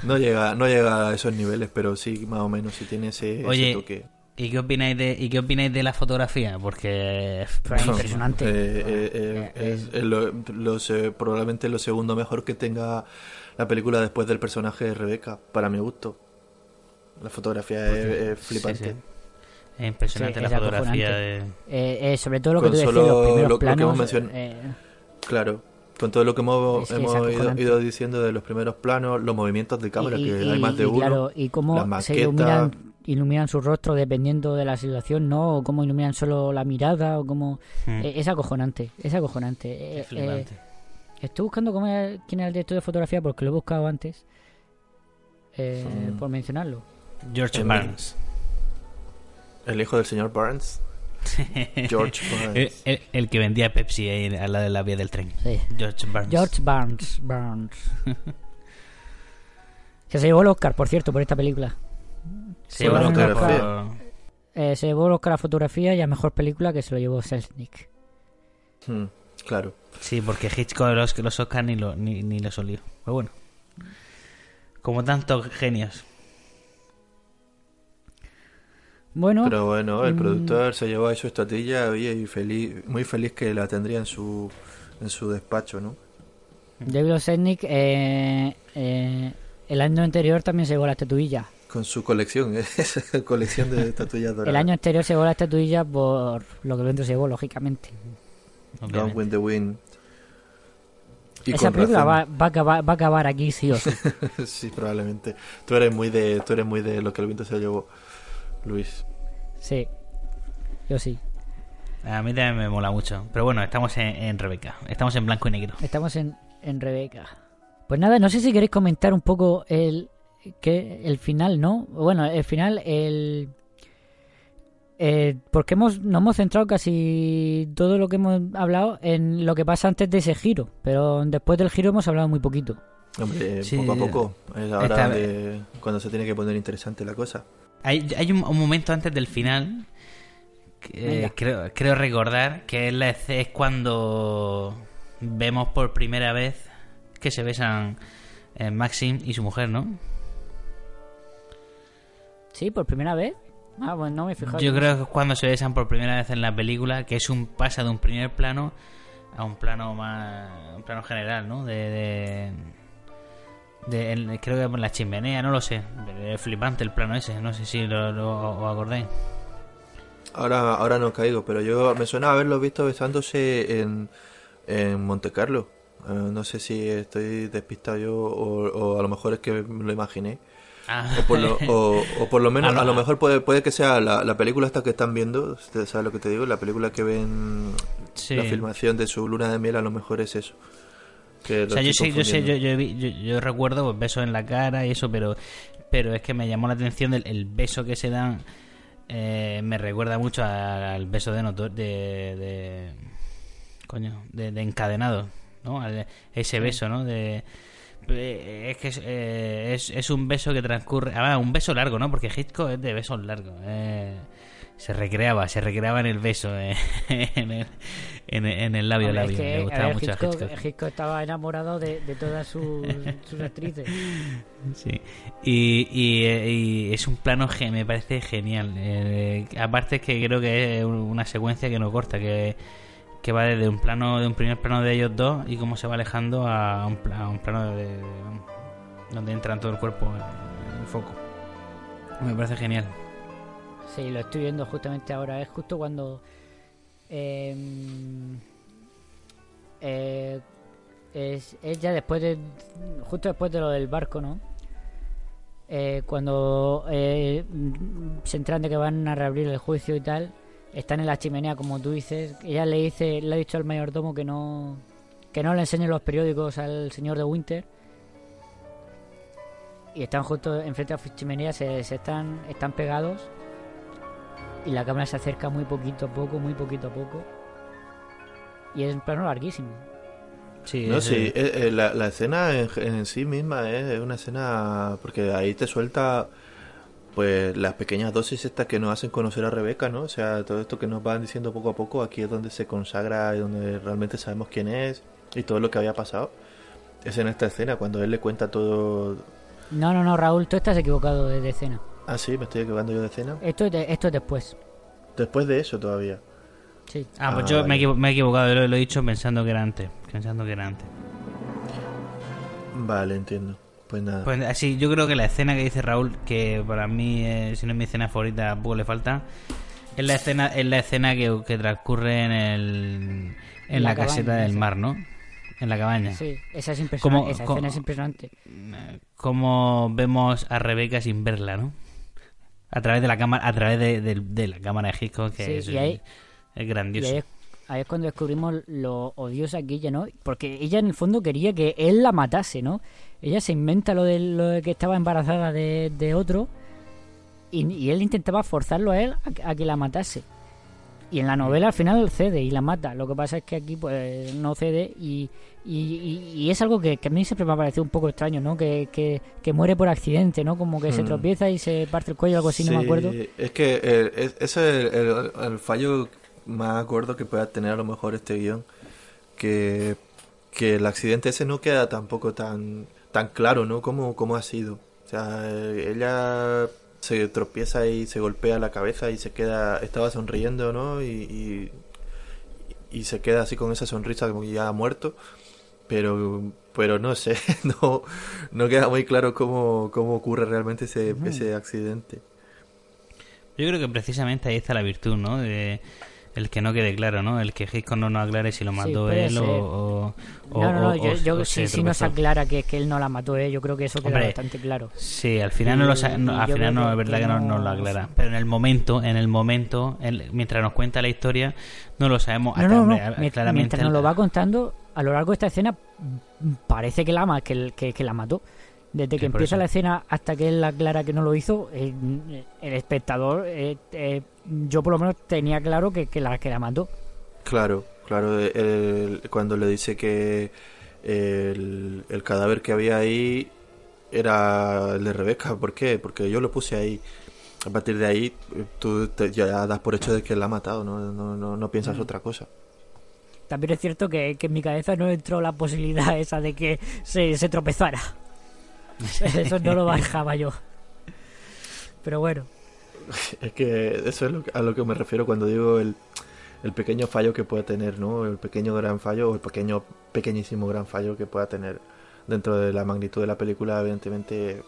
No llega, no llega a esos niveles, pero sí, más o menos, sí tiene ese, ese Oye, toque. ¿y qué opináis de, ¿y qué opináis de la fotografía? Porque... Fue impresionante. Eh, eh, eh, es, es lo, probablemente lo segundo mejor que tenga la película después del personaje de Rebeca, para mi gusto. La fotografía es, es flipante. Sí, sí. Es impresionante Sí, la es fotografía de... Eh, eh, sobre todo lo que Con tú decías, solo los lo- primeros lo que planos. hemos mencionado. eh, Claro, con todo lo que hemos, Es que es hemos ido, diciendo de los primeros planos, los movimientos de cámara, y, que y- hay más de y uno. claro, y cómo se iluminan, iluminan su rostro dependiendo de la situación, ¿no? O cómo iluminan solo la mirada, o cómo... Hmm. Eh, es acojonante, es acojonante. Eh, Es eh, estoy buscando cómo era- quién era el director de fotografía porque lo he buscado antes. eh, Mm. Por mencionarlo. George Barnes. El hijo del señor Barnes. George el, Barnes. el- el que vendía Pepsi ahí a la de la vía del tren. Sí. George Barnes. George Barnes. Barnes. que se llevó el Oscar, por cierto, por esta película. Se llevó el Oscar por- Eh, se llevó el Oscar a fotografía y a mejor película que se lo llevó Selznick. Hmm, claro. Sí, porque Hitchcock los, los Oscar ni, lo, ni, ni los olió. Pero bueno. Como tantos genios. Bueno, Pero bueno, el mm. productor se llevó ahí su estatuilla oye, y feliz, muy feliz que la tendría en su, en su despacho, ¿no? David Selznick eh, eh, el año anterior también se llevó la estatuilla. Con su colección, esa colección de estatuillas doradas. El año anterior se llevó la estatuilla por lo que el viento se llevó, lógicamente. Obviamente. with the Wind. Y Esa película va a acabar, va a acabar aquí, sí o sí. sí, probablemente. Tú eres muy de, tú eres muy de lo que el viento se llevó, Luis. Sí, yo sí. A mí también me mola mucho. Pero bueno, estamos en, en Rebeca. Estamos en blanco y negro. Estamos en, en Rebeca. Pues nada, no sé si queréis comentar un poco el, que, el final, ¿no? Bueno, el final, el... Eh, porque hemos, nos hemos centrado casi todo lo que hemos hablado en lo que pasa antes de ese giro, pero después del giro hemos hablado muy poquito. Hombre, Sí, poco a poco. Es ahora de- cuando se tiene que poner interesante la cosa. Hay, hay un, un momento antes del final que eh, creo, creo recordar que es, la, esce- es cuando vemos por primera vez que se besan eh, Maxim y su mujer, ¿no? ¿Sí? ¿Por primera vez? Ah, bueno, no me he fijado. Yo creo que es cuando se besan por primera vez en la película, que es un pasa de un primer plano a un plano más un plano general, ¿no? De, de, de- en- creo que por la chimenea, no lo sé, es flipante el plano ese, no sé si lo, lo- os acordáis. Ahora, ahora no caigo, pero yo me suena haberlo visto besándose en, en Monte Carlo. Eh, no sé si estoy despistado yo o, o a lo mejor es que me lo imaginé. Ah. O por lo, o, o por lo menos, no. a lo mejor puede, puede que sea la, la película esta que están viendo, ¿sabes lo que te digo? La película que ven, Sí. la filmación de su luna de miel, a lo mejor es eso. Que O sea, yo sé, yo sé, yo, yo, yo- recuerdo pues, besos en la cara y eso, pero pero es que me llamó la atención el, el beso que se dan. eh, me recuerda mucho al beso de Notor de, de coño, de, de encadenado, ¿no? Al- ese beso, ¿no? De eh, es que es, eh, es, es un beso que transcurre, ah, un beso largo, ¿no? Porque Hitchcock es de besos largos. eh, se recreaba, se recreaba en el beso, eh, en, el, en, el- en el labio es labio. que, Le a gustaba ver, mucho a Hitchcock, Hitchcock. Estaba enamorado de, de todas sus, sus actrices. Sí. Y, y, eh, y es un plano que me parece genial. Eh, aparte es que creo que es una secuencia que no corta, que, que va desde un plano, de un primer plano de ellos dos y cómo se va alejando a un, a un plano de, de- donde entra todo el cuerpo en, en foco. Me parece genial. Sí, lo estoy viendo justamente ahora. Es justo cuando. eh, eh, es, ya después de. Justo después de lo del barco, ¿no? Eh, cuando eh, se enteran de que van a reabrir el juicio y tal. Están en la chimenea, como tú dices. Ella le dice, le ha dicho al mayordomo que no. Que no le enseñe los periódicos al señor de Winter. Y están justo enfrente a la chimenea, se, se están, están pegados y la cámara se acerca muy poquito a poco, muy poquito a poco. Y es un plano larguísimo. Sí, No, sí, eh, eh, la, la escena en, en sí misma es una escena porque ahí te suelta pues las pequeñas dosis estas que nos hacen conocer a Rebeca, ¿no? O sea, todo esto que nos van diciendo poco a poco, aquí es donde se consagra y donde realmente sabemos quién es y todo lo que había pasado. Es en esta escena cuando él le cuenta todo. No, no, no, Raúl, tú estás equivocado de, de escena. Ah, sí, me estoy equivocando yo de escena. Esto es, de- esto es después. Después de eso todavía. Sí. Ah, pues Ah, yo me, he vale. equivo- me he equivocado, lo, lo he dicho pensando que era antes. Pensando que era antes. Vale, entiendo. Pues nada. Pues así, yo creo que la escena que dice Raúl, que para mí, eh, si no es mi escena favorita, poco le falta, es la escena, es la escena que, que transcurre en el en La la, caseta del esa. mar, ¿no? En la cabaña. Sí, esa es impresionante. ¿Cómo- esa escena es impresionante. Como vemos a Rebeca sin verla, ¿no? A través de la cámara, a través de, de- de la cámara de Hitchcock, que Sí, es, y ahí- es Y grandioso. ahí es, ahí es cuando descubrimos lo odiosa que ella, ¿no? Porque ella en el fondo quería que él la matase, ¿no? Ella se inventa lo de, lo de que estaba embarazada de, de otro y, y él intentaba forzarlo a él a que la matase. Y en la novela al final cede y la mata. Lo que pasa es que aquí pues no cede y, y, y- y es algo que, que a mí siempre me ha parecido un poco extraño, ¿no? Que, que, que muere por accidente, ¿no? Como que se Hmm. tropieza y se parte el cuello, algo así, no me acuerdo. Es que eh, es- ese es el, el- el fallo más gordo que pueda tener a lo mejor este guion. Que, que el accidente ese no queda tampoco tan, tan claro, ¿no? Como, como ha sido. O sea, ella se tropieza y se golpea la cabeza y se queda, estaba sonriendo, ¿no? Y, y, y se queda así con esa sonrisa como que ya ha muerto. Pero, pero no sé, no, no queda muy claro cómo, cómo ocurre realmente ese, ese accidente. Yo creo que precisamente ahí está la virtud, ¿no? De el que no quede claro, ¿no? El que Hitchcock no nos aclare si lo mató él o, ser. o, o- No, no, no, o- yo, sí, sí nos aclara que, que él no la mató, ¿eh? yo creo que eso queda Hombre, bastante claro. Sí, al final no lo no, al final no es verdad que no, no- lo aclara, pero en el momento, en el momento, en- mientras nos cuenta la historia, no lo sabemos No, hasta, no, no, claramente mientras nos lo va contando, a lo largo de esta escena parece que la ama, que, que, que la mató. Desde que empieza eso. la escena hasta que él aclara que no lo hizo, el espectador, eh, eh, yo por lo menos tenía claro que, que, la, que la mató. Claro, claro. el- cuando le dice que el, el cadáver que había ahí era el de Rebeca. ¿Por qué? Porque yo lo puse ahí. A partir de ahí, eh, tú te- ya das por hecho de que la ha matado, no, no, no, no piensas otra cosa. También es cierto que, que en mi cabeza no entró la posibilidad esa de que se, se tropezara. Eso no lo bajaba yo. Pero bueno, Es que eso es lo que- a lo que me refiero cuando digo el, el pequeño fallo que puede tener, ¿no? El pequeño gran fallo o el pequeño, pequeñísimo gran fallo que pueda tener dentro de la magnitud de la película, evidentemente.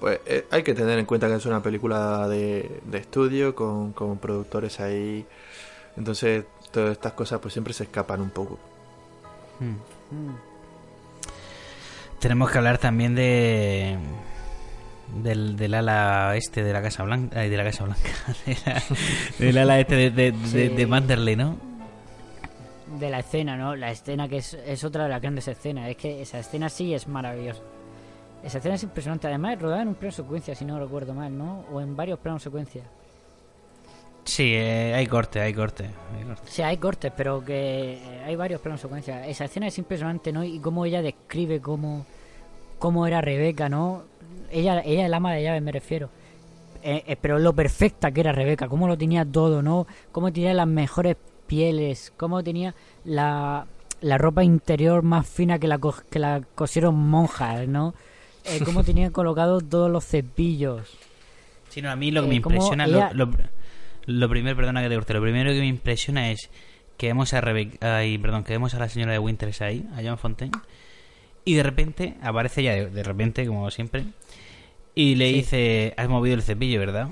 Pues eh, hay que tener en cuenta que es una película de, de estudio con, con productores ahí. Entonces, todas estas cosas pues siempre se escapan un poco. Mm. Tenemos que hablar también de del, del ala este de la Casa Blanca, de la Casa Blanca, de la- del ala este de, de, de- Sí. de Manderley, ¿no? de la escena, ¿no? La escena que es, es otra de las grandes escenas. Es que esa escena sí es maravillosa. Esa escena es impresionante. Además, es rodada en un plano secuencia, si no recuerdo mal, ¿no? O en varios planos secuencia. Sí, eh, hay corte, hay corte, hay corte. Sea, hay cortes, pero que eh, hay varios planos secuencia. Esa escena es impresionante, ¿no? Y cómo ella describe cómo, cómo era Rebeca, ¿no? Ella, ella el ama de llaves, me refiero. Eh, eh, pero lo perfecta que era Rebeca, cómo lo tenía todo, ¿no? Cómo tenía las mejores pieles, cómo tenía la, la ropa interior más fina que la, co- que la cosieron monjas, ¿no? Eh, cómo tenía colocados todos los cepillos. Sí, no, a mí lo que Eh, me impresiona, ella- lo, lo, lo primero, perdona que te corte, lo primero que me impresiona es que vemos a Rebeca, ay, perdón, que vemos a la señora de Winters ahí, a John Fontaine, y de repente aparece ella, de, de repente, como siempre, y le Sí. dice, has movido el cepillo, ¿verdad?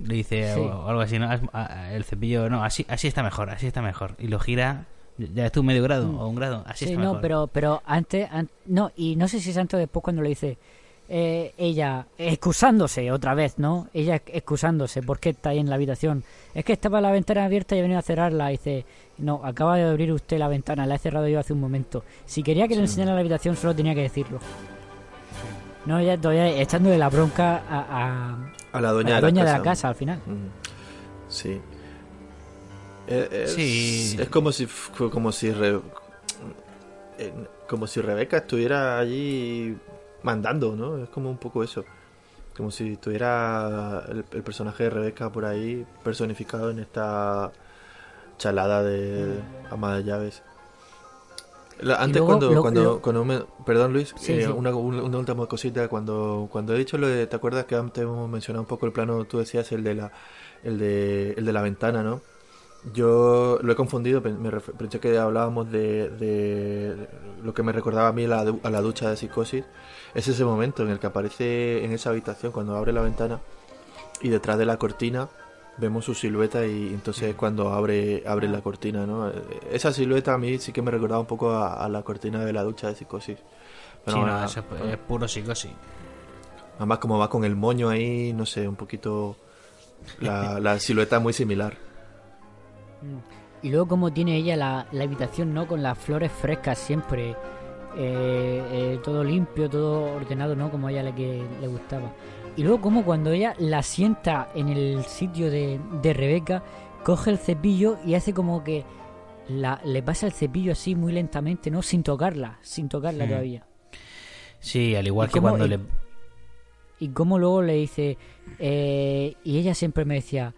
Le dice Sí. o, algo así, ¿no? Has- a- a- el cepillo, no, así, así está mejor, así está mejor. Y lo gira, ya es tú medio grado o un grado, así Mm. sí, está no, mejor. pero, pero antes, an- no, y no sé si es antes o después cuando le dice eh, ella, excusándose otra vez, ¿no? Ella excusándose, ¿por qué está ahí en la habitación? Es que estaba la ventana abierta y he venido a cerrarla. dice, no, acaba de abrir usted la ventana, la he cerrado yo hace un momento. Si quería que le enseñara la habitación, solo tenía que decirlo. No, ella todavía echándole la bronca a, a- A la a dueña, la dueña de de la casa al final. Sí. Eh, es, Sí. es como si como si Re- eh, como si Rebeca estuviera allí mandando, ¿no? Es como un poco eso. Como si estuviera el, el personaje de Rebeca por ahí personificado en esta chalada de ama de llaves. La- antes luego cuando, lo- cuando, lo- cuando me- perdón Luis, Sí, eh, sí. Una, una- última cosita cuando cuando he dicho lo de, ¿te acuerdas que antes hemos mencionado un poco el plano, tú decías el de la el de, el de la ventana, ¿no? Yo lo he confundido, me pensé que hablábamos de, de lo que me recordaba a mí la du- a la ducha de psicosis. Es ese momento en el que aparece en esa habitación cuando abre la ventana y detrás de la cortina vemos su silueta y entonces es cuando abre abre la cortina, ¿no? Esa silueta a mí sí que me recordaba un poco a, a la cortina de la ducha de psicosis. Pero Sí, no, eso es, es puro psicosis. Además como va con el moño ahí, no sé, un poquito la, la silueta muy similar. Y luego como tiene ella la, la habitación, ¿no? Con las flores frescas siempre. eh, eh, todo limpio, todo ordenado, ¿no? Como a ella le, que, le gustaba. Y luego como cuando ella la sienta en el sitio de, de Rebeca, coge el cepillo y hace como que la, le pasa el cepillo así muy lentamente, ¿no? Sin tocarla, sin tocarla todavía. Sí, al igual ¿Y que cuando y- le... Y como luego le dice, eh, y ella siempre me decía,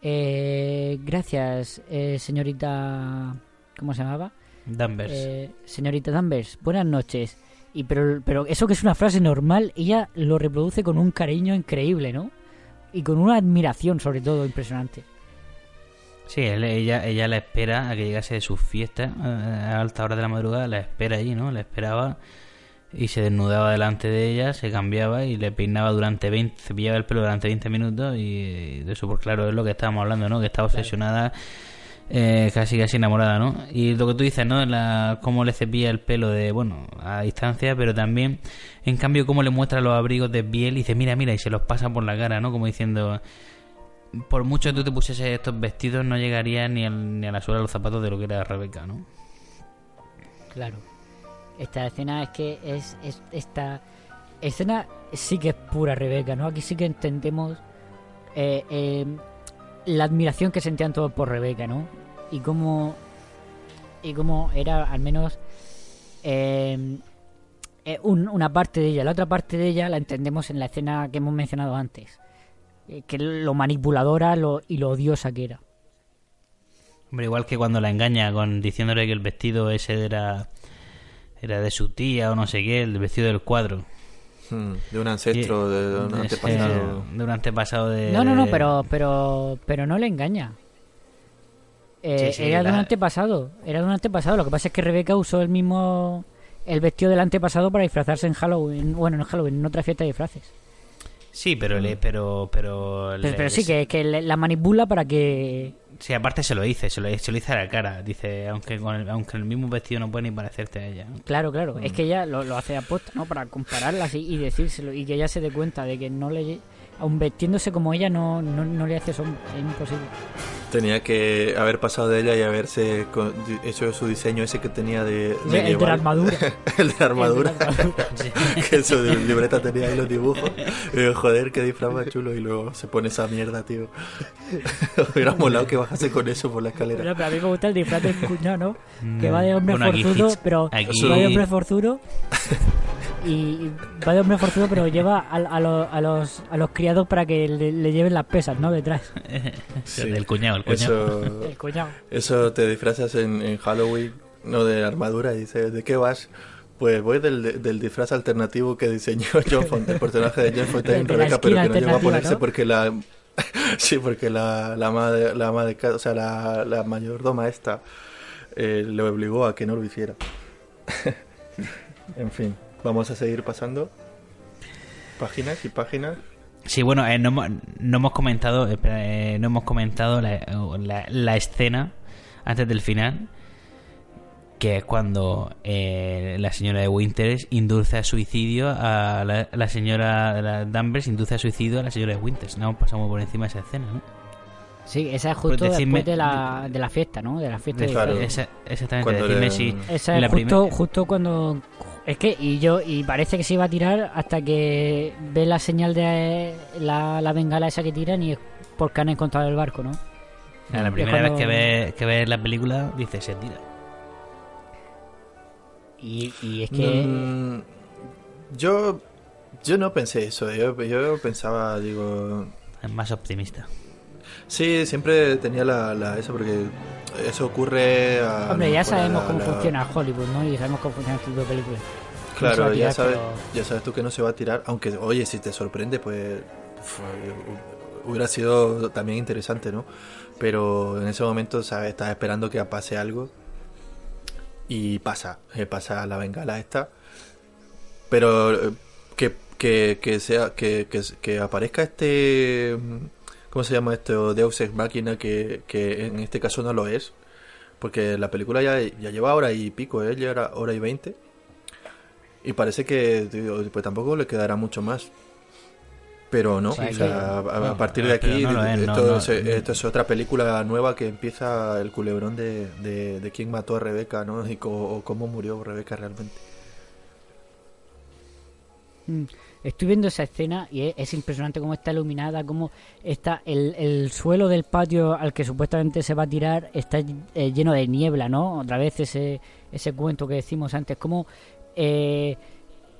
eh, gracias, eh, señorita, ¿cómo se llamaba? Danvers. Eh, señorita Danvers, buenas noches. Y pero, pero eso que es una frase normal, ella lo reproduce con un cariño increíble, ¿no? Y con una admiración, sobre todo, impresionante. Sí, él- ella, ella la espera a que llegase de sus fiestas eh, a alta hora de la madrugada, la espera allí, ¿no? La esperaba y se desnudaba delante de ella, se cambiaba y le peinaba durante 20, cepillaba el pelo durante 20 minutos y de eso, pues claro, es lo que estábamos hablando, ¿no? Que está obsesionada, eh, casi casi enamorada, ¿no? Y lo que tú dices, ¿no? La, cómo le cepilla el pelo de, bueno, a distancia, pero también, en cambio, cómo le muestra los abrigos de piel y dice, mira, mira, y se los pasa por la cara, ¿no? Como diciendo por mucho que tú te pusieses estos vestidos, no llegaría ni, al- ni a la suela los zapatos de lo que era Rebeca, ¿no? Claro. Esta escena es que es, es esta escena sí que es pura Rebeca, ¿no? Aquí sí que entendemos eh, eh, la admiración que sentían todos por Rebeca, ¿no? Y cómo y cómo era al menos eh, eh, un- una parte de ella. La otra parte de ella la entendemos en la escena que hemos mencionado antes. Eh, que lo manipuladora lo, y lo odiosa que era. Hombre, igual que cuando la engaña con diciéndole que el vestido ese era era de su tía o no sé qué, el vestido del cuadro. Hmm, de un ancestro, de un Ese- antepasado. de un antepasado de... No, no, no, pero, pero, pero no le engaña. Eh, Sí, sí, era de un antepasado, era de un antepasado. Lo que pasa es que Rebeca usó el mismo, el vestido del antepasado para disfrazarse en Halloween, bueno, no en Halloween, en otra fiesta de disfraces. Sí, pero le, pero, pero, Pero, le- pero sí, que, que la manipula para que... Sí, aparte se lo dice, se lo, se lo dice a la cara. Dice, aunque con el, aunque el mismo vestido no puede ni parecerte a ella. Claro, claro, Mm. es que ella lo, lo hace aposta, ¿no? Para compararlas y, y decírselo, y que ella se dé cuenta de que no le... Aun vestiéndose como ella no, no, no le hace sombra, es imposible. Tenía que haber pasado de ella y haberse hecho su diseño ese que tenía de. El de la armadura. el de la armadura. El de la armadura. que en su libreta tenía ahí los dibujos. Y yo, joder, qué disfraz más chulo. Y luego se pone esa mierda, tío. Hubiera molado que bajase con eso por la escalera. Pero, pero a mí me gusta el disfraz del cuñado, ¿no? Que va de hombre Bueno, forzudo, pero aquí- va de hombre forzudo y va de hombre forzudo, pero lleva a, a los, a los a los criados para que le, le lleven las pesas, ¿no? Detrás. Sí. El cuñado, el cuñado. Eso, El cuñado. eso te disfrazas en, en Halloween, no de armadura, y dices, ¿de qué vas? Pues voy del, del disfraz alternativo que diseñó John Fontaine, el personaje de John Fontaine, Rebeca, pero que no llegó a ponerse ¿no? porque la... sí, porque la, la ama de, la ama de casa, o sea, la, la mayordoma esta, eh, le obligó a que no lo hiciera. en fin, vamos a seguir pasando páginas y páginas. Sí, bueno, eh, no, hemos- no hemos comentado, eh, no hemos comentado la, la- la escena antes del final, que es cuando eh, la señora de Winters induce a suicidio a la, la señora la Danvers induce a suicidio a la señora de Winters. No pasamos por encima de esa escena, ¿no? Sí, esa es justo decirme- después de la, de la fiesta, ¿no? De la fiesta de Claro. Esa- exactamente, decirme le- si Esa la es justo, primer- justo cuando es que y yo y parece que se iba a tirar hasta que ve la señal de la, la bengala esa que tiran y es porque han encontrado el barco, ¿no? la primera vez que ves que ves la película dice se tira. Y, y es que Mm, yo, yo no pensé eso, yo, yo pensaba, digo... Es más optimista. Sí, siempre tenía la, la eso porque eso ocurre a... hombre, ya sabemos cómo la- funciona Hollywood, ¿no? Y sabemos cómo funciona este tipo de películas. No Claro, ya sabes, pero- ya sabes tú que no se va a tirar, aunque, oye, si te sorprende, pues hubiera sido también interesante, ¿no? Pero en ese momento, ¿sabes? Estás esperando que pase algo y pasa, eh, pasa la bengala esta, pero eh, que, que, que sea, que, que, que aparezca este, ¿cómo se llama esto? Deus Ex Machina, que, que en este caso no lo es, porque la película ya, ya lleva hora y pico, ¿eh? Lleva hora y veinte. Y parece que pues tampoco le quedará mucho más. Pero no, Sí, o que- sea, a, partir de aquí, no es, esto, no. se- esto es otra película nueva que empieza el culebrón de, de, de quién mató a Rebeca, ¿no? Y co- o cómo murió Rebeca realmente. Mm, Estoy viendo esa escena y es, es impresionante cómo está iluminada, cómo está el, el suelo del patio al que supuestamente se va a tirar está eh, lleno de niebla, ¿no? Otra vez ese, ese cuento que decimos antes, como eh,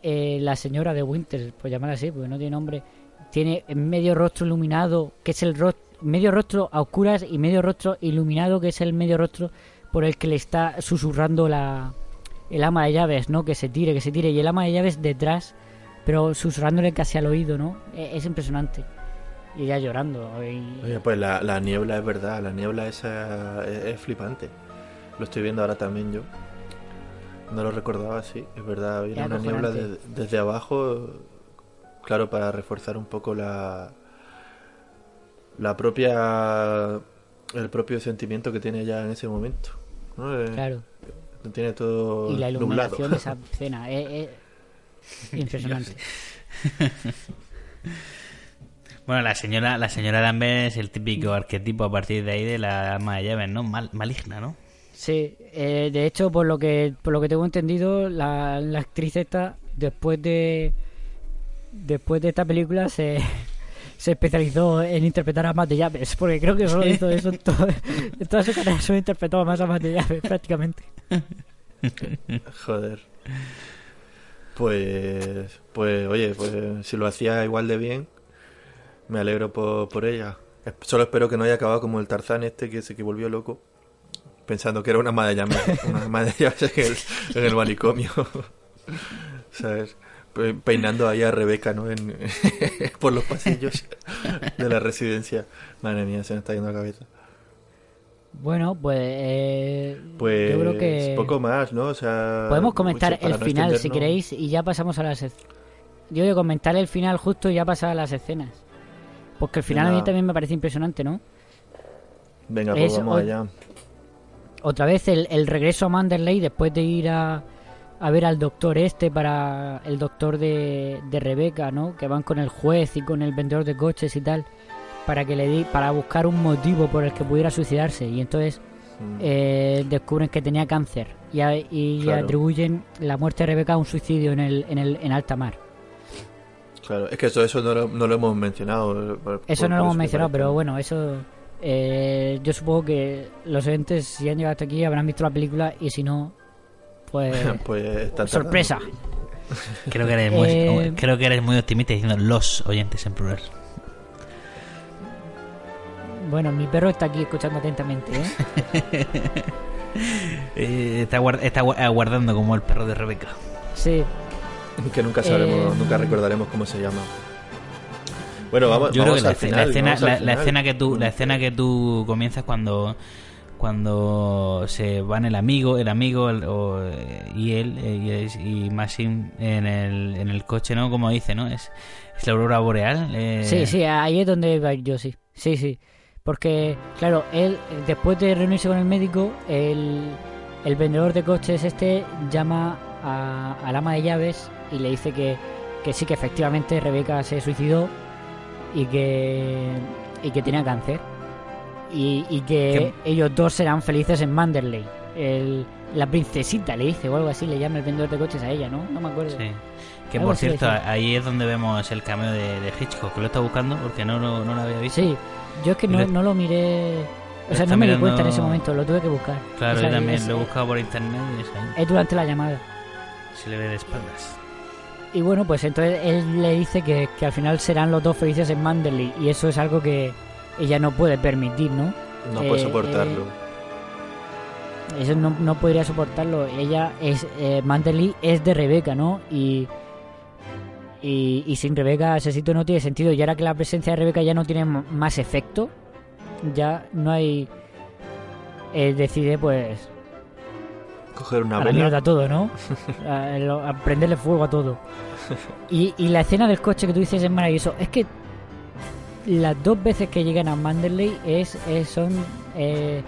eh, la señora de Winters, por llamarla así, porque no tiene nombre, tiene medio rostro iluminado, que es el rostro, medio rostro a oscuras y medio rostro iluminado, que es el medio rostro por el que le está susurrando la, el ama de llaves, ¿no? Que se tire, que se tire, y el ama de llaves detrás pero susurrándole casi al oído, ¿no? E- Es, impresionante. Y ella llorando. y- Oye, pues la, la niebla es verdad, la niebla esa es, es flipante. Lo estoy viendo ahora también yo. No lo recordaba así, es verdad, viene una niebla de- desde abajo, claro, para reforzar un poco la la propia el propio sentimiento que tiene ella en ese momento. ¿no? Eh, Claro. Tiene todo Y la nublado. iluminación de esa escena. Es, es impresionante. Bueno, la señora la señora Danvers es el típico arquetipo a partir de ahí de la alma de llaves, ¿no? Mal- maligna, ¿no? Sí, eh, de hecho, por lo que por lo que tengo entendido, la, la actriz esta, después de después de esta película, se, se especializó en interpretar a más de llaves, porque creo que solo hizo eso en, todo- en toda su carrera, solo interpretó más a más de llaves, prácticamente. Joder. Pues, pues, oye, pues si lo hacía igual de bien, me alegro por, por ella. Solo espero que no haya acabado como el Tarzán este que se que volvió loco, pensando que era una ama de llaves, una llaves en el, en manicomio, ¿sabes? Pe- Peinando ahí a Rebeca, ¿no? En, por los pasillos de la residencia. Madre mía, se me está yendo la cabeza. Bueno, pues eh, Pues yo creo que poco más, ¿no? O sea, podemos comentar el no final si queréis y ya pasamos a las... Yo de comentar el final justo y ya pasar a las escenas. Porque el final a mí también me parece impresionante, ¿no? Venga, pues Es vamos allá. otra vez el, el regreso a Manderley después de ir a, a ver al doctor este para el doctor de, de Rebeca, ¿no? Que van con el juez y con el vendedor de coches y tal para que le di, para buscar un motivo por el que pudiera suicidarse y entonces Mm. eh, descubren que tenía cáncer y, a- y Claro. atribuyen la muerte de Rebeca a un suicidio en el en el en alta mar. Claro, es que eso, eso no, lo, no lo hemos mencionado. eh, por- Eso por- no lo hemos mencionado, pero bueno, eso eh, yo supongo que los oyentes si han llegado hasta aquí habrán visto la película y si no pues pues está sorpresa. Creo que eres muy, Eh, creo que eres muy optimista diciendo los oyentes en plural. Bueno, mi perro está aquí escuchando atentamente, ¿eh? Eh, está, guard- está gua- aguardando como el perro de Rebeca. Sí. Que nunca sabremos, Eh, nunca recordaremos cómo se llama. Bueno, vamos, Yo creo vamos que la, final. la escena, vamos al la- escena que tú, la escena que tú comienzas cuando cuando se van el amigo, el amigo el- o, eh, y él y, y Maxim en el, en el coche, ¿no? Como dice, ¿no? Es, es la aurora boreal. eh, Sí, sí, ahí es donde iba a ir yo, sí. Sí, sí. Porque, claro, él, después de reunirse con el médico, el, el vendedor de coches este llama a, al ama de llaves y le dice que, que sí, que efectivamente Rebeca se suicidó y que, y que tenía cáncer. Y, y que ellos dos serán felices en Manderley. El, la princesita le dice o algo así, le llama el vendedor de coches a ella, ¿no? No me acuerdo. Sí. Que por cierto, ahí es donde vemos el cameo de, de Hitchcock, que lo está buscando porque no, lo- no lo había visto. Sí, yo es que no, lo- no lo miré. O sea, no me di mirando- cuenta en ese momento, lo tuve que buscar. Claro, O sea, yo también es, lo he buscado por internet y es ahí. es durante la llamada. Se le ve de espaldas. Y bueno, pues entonces él le dice que, que al final serán los dos felices en Manderley. Y eso es algo que ella no puede permitir, ¿no? No puede Eh, soportarlo. Eso no, no podría soportarlo. Ella es. Eh, Manderley es de Rebeca, ¿no? Y. Y, y sin Rebeca ese sitio no tiene sentido. Y ahora que la presencia de Rebeca ya no tiene más efecto, ya no hay. eh, decide, pues. Coger una a la mierda todo, ¿no? a, lo- a prenderle fuego a todo. Y, y la escena del coche que tú dices es maravilloso. Es que las dos veces que llegan a Manderley es, es- son... eh,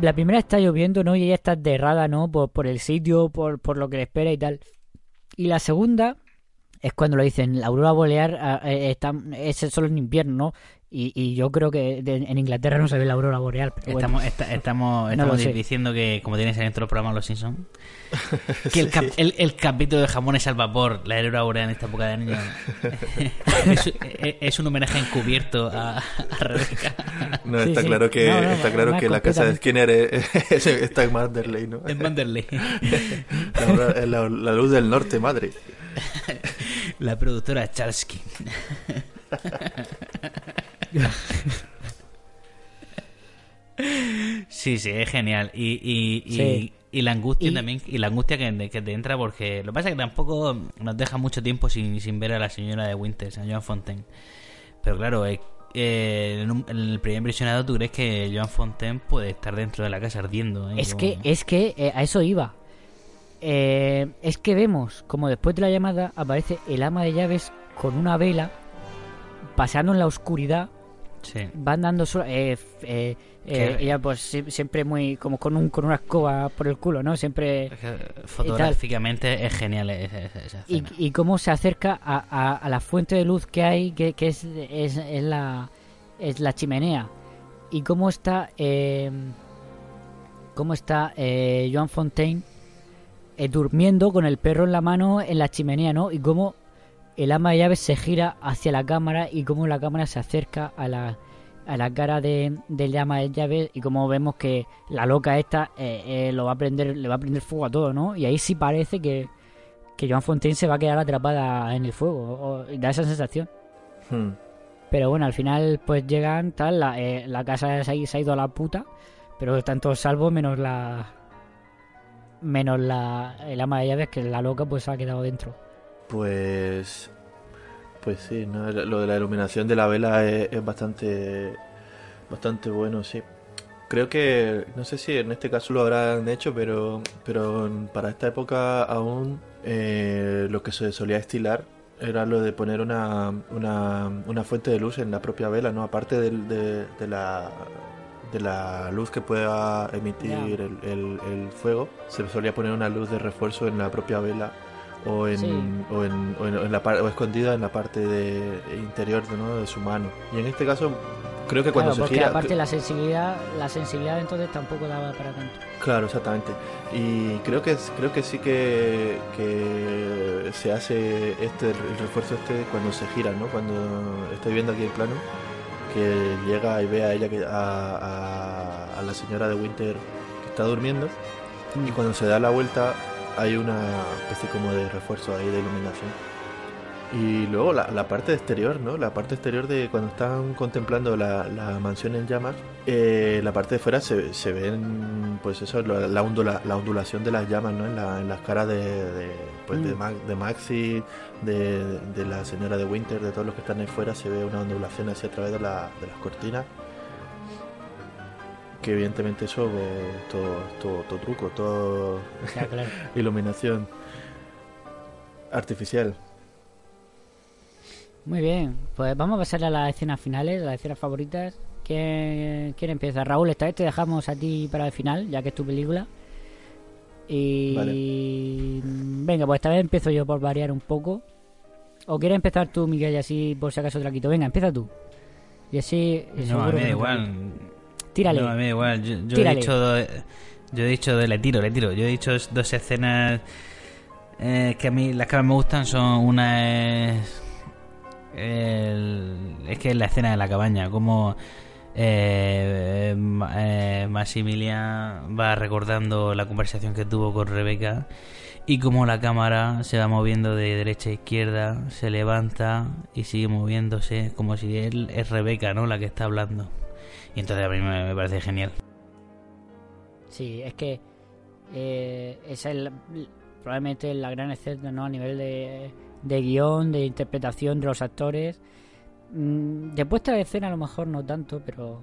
la primera está lloviendo, ¿no? Y ella está aterrada, ¿no? Por, por el sitio, por, por lo que le espera y tal. Y la segunda es cuando lo dicen, la aurora boreal ah, eh, está, es solo en invierno, ¿no? Y, y yo creo que de- en Inglaterra no se ve la aurora boreal. pero bueno. Estamos, esta- estamos, No estamos diciendo que, como tienes en todos los programas Los Simpsons, que el, cap- el, el capítulo de jamones al vapor, la aurora boreal en esta época de año, es, es- es un homenaje encubierto a, a Rebeca. No, está sí. claro que, No, no, está claro que la casa de. Skinner es, es- está en Manderley, ¿no? En Manderley. La, la- la luz del norte, madre. La productora Charsky. Sí, sí, es genial. Y, y, y, Sí. y la angustia también, y la angustia que, que te entra porque lo que pasa es que tampoco nos deja mucho tiempo sin, sin ver a la señora de Winters, a Joan Fontaine. Pero claro, eh, eh, en, un- en el primer impresionado tú crees que Joan Fontaine puede estar dentro de la casa ardiendo. ¿eh? Es que, es que eh, a eso iba. Eh, es que vemos como después de la llamada aparece el ama de llaves con una vela paseando en la oscuridad. Sí. Van dando sola- eh, eh, eh, ella pues sie- siempre muy como con un con una escoba por el culo, ¿no? Siempre Es que Fotográficamente es genial esa, esa- esa y, y cómo se acerca a, a- a la fuente de luz que hay, que, que es, es, es la, es la chimenea. Y cómo está... eh, cómo está eh, Joan Fontaine eh, durmiendo con el perro en la mano en la chimenea, ¿no? Y cómo el ama de llaves se gira hacia la cámara y cómo la cámara se acerca a la, a la cara de, del ama de llaves y como vemos que la loca esta eh, eh, lo va a prender, le va a prender fuego a todo, ¿no? Y ahí sí parece que, que Joan Fontaine se va a quedar atrapada en el fuego, o- da esa sensación. Hmm. Pero bueno, al final pues llegan, tal, la, eh, la casa se ha, se ha ido a la puta, pero están todos salvos menos la... Menos la, el ama de llaves, que la loca pues ha quedado dentro. Pues. Pues sí, ¿no? lo de la iluminación de la vela es, bastante. Bastante bueno, sí. Creo que. No sé si en este caso lo habrán hecho, pero. Pero para esta época aún. eh, lo que se solía estilar era lo de poner una, una, una fuente de luz en la propia vela, ¿no? Aparte de, de la. De la luz que pueda emitir el, el- el fuego, se solía poner una luz de refuerzo en la propia vela o en, Sí. o, en, o en- en la o escondida en la parte de, interior ¿no? de su mano. Y en este caso, creo que cuando claro, se porque gira. aparte la sensibilidad, la sensibilidad entonces tampoco daba para tanto. Claro, exactamente. Y creo que creo que sí que, que se hace este el refuerzo este cuando se gira, ¿no? Cuando estoy viendo aquí el plano, que llega y ve a ella que a, a- a la señora de Winter que está durmiendo y cuando se da la vuelta hay una especie como de refuerzo ahí de iluminación. Y luego la, la parte exterior, ¿no? La parte exterior de cuando están contemplando la, la mansión en llamas, eh, la parte de fuera se, se ven, pues eso, la, la, ondula- la ondulación de las llamas, ¿no? En, la- en las caras de, de, pues de, Mm. Ma- de Maxi, de, de la señora de Winter, de todos los que están ahí fuera, se ve una ondulación así a través de, la- de las cortinas. Que evidentemente eso es todo, todo, todo truco, todo claro. iluminación artificial. Muy bien, pues vamos a pasar a las escenas finales, a las escenas favoritas. ¿Quién, quién empieza? Raúl, esta vez te dejamos a ti para el final, ya que es tu película. Y venga, pues esta vez empiezo yo por variar un poco. ¿O quieres empezar tú, Miguel, y así por si acaso te la quito? Venga, empieza tú. Y así... No, a mí da igual. Tírale. No, a mí da igual. Yo, yo he dicho dos, yo he dicho dos- le tiro, le tiro. Yo he dicho dos escenas eh, que a mí las que más me gustan son una es el- es que es la escena de la cabaña, como eh, Ma- eh, Maximilian va recordando la conversación que tuvo con Rebeca y como la cámara se va moviendo de derecha a izquierda, se levanta y sigue moviéndose como si él es Rebeca, ¿no? La que está hablando. Y entonces a mí me, me parece genial. Sí, es que eh, esa es la- probablemente la gran escena ¿no? a nivel de, de guion, de interpretación de los actores. Mm, de puesta de escena a lo mejor no tanto, pero,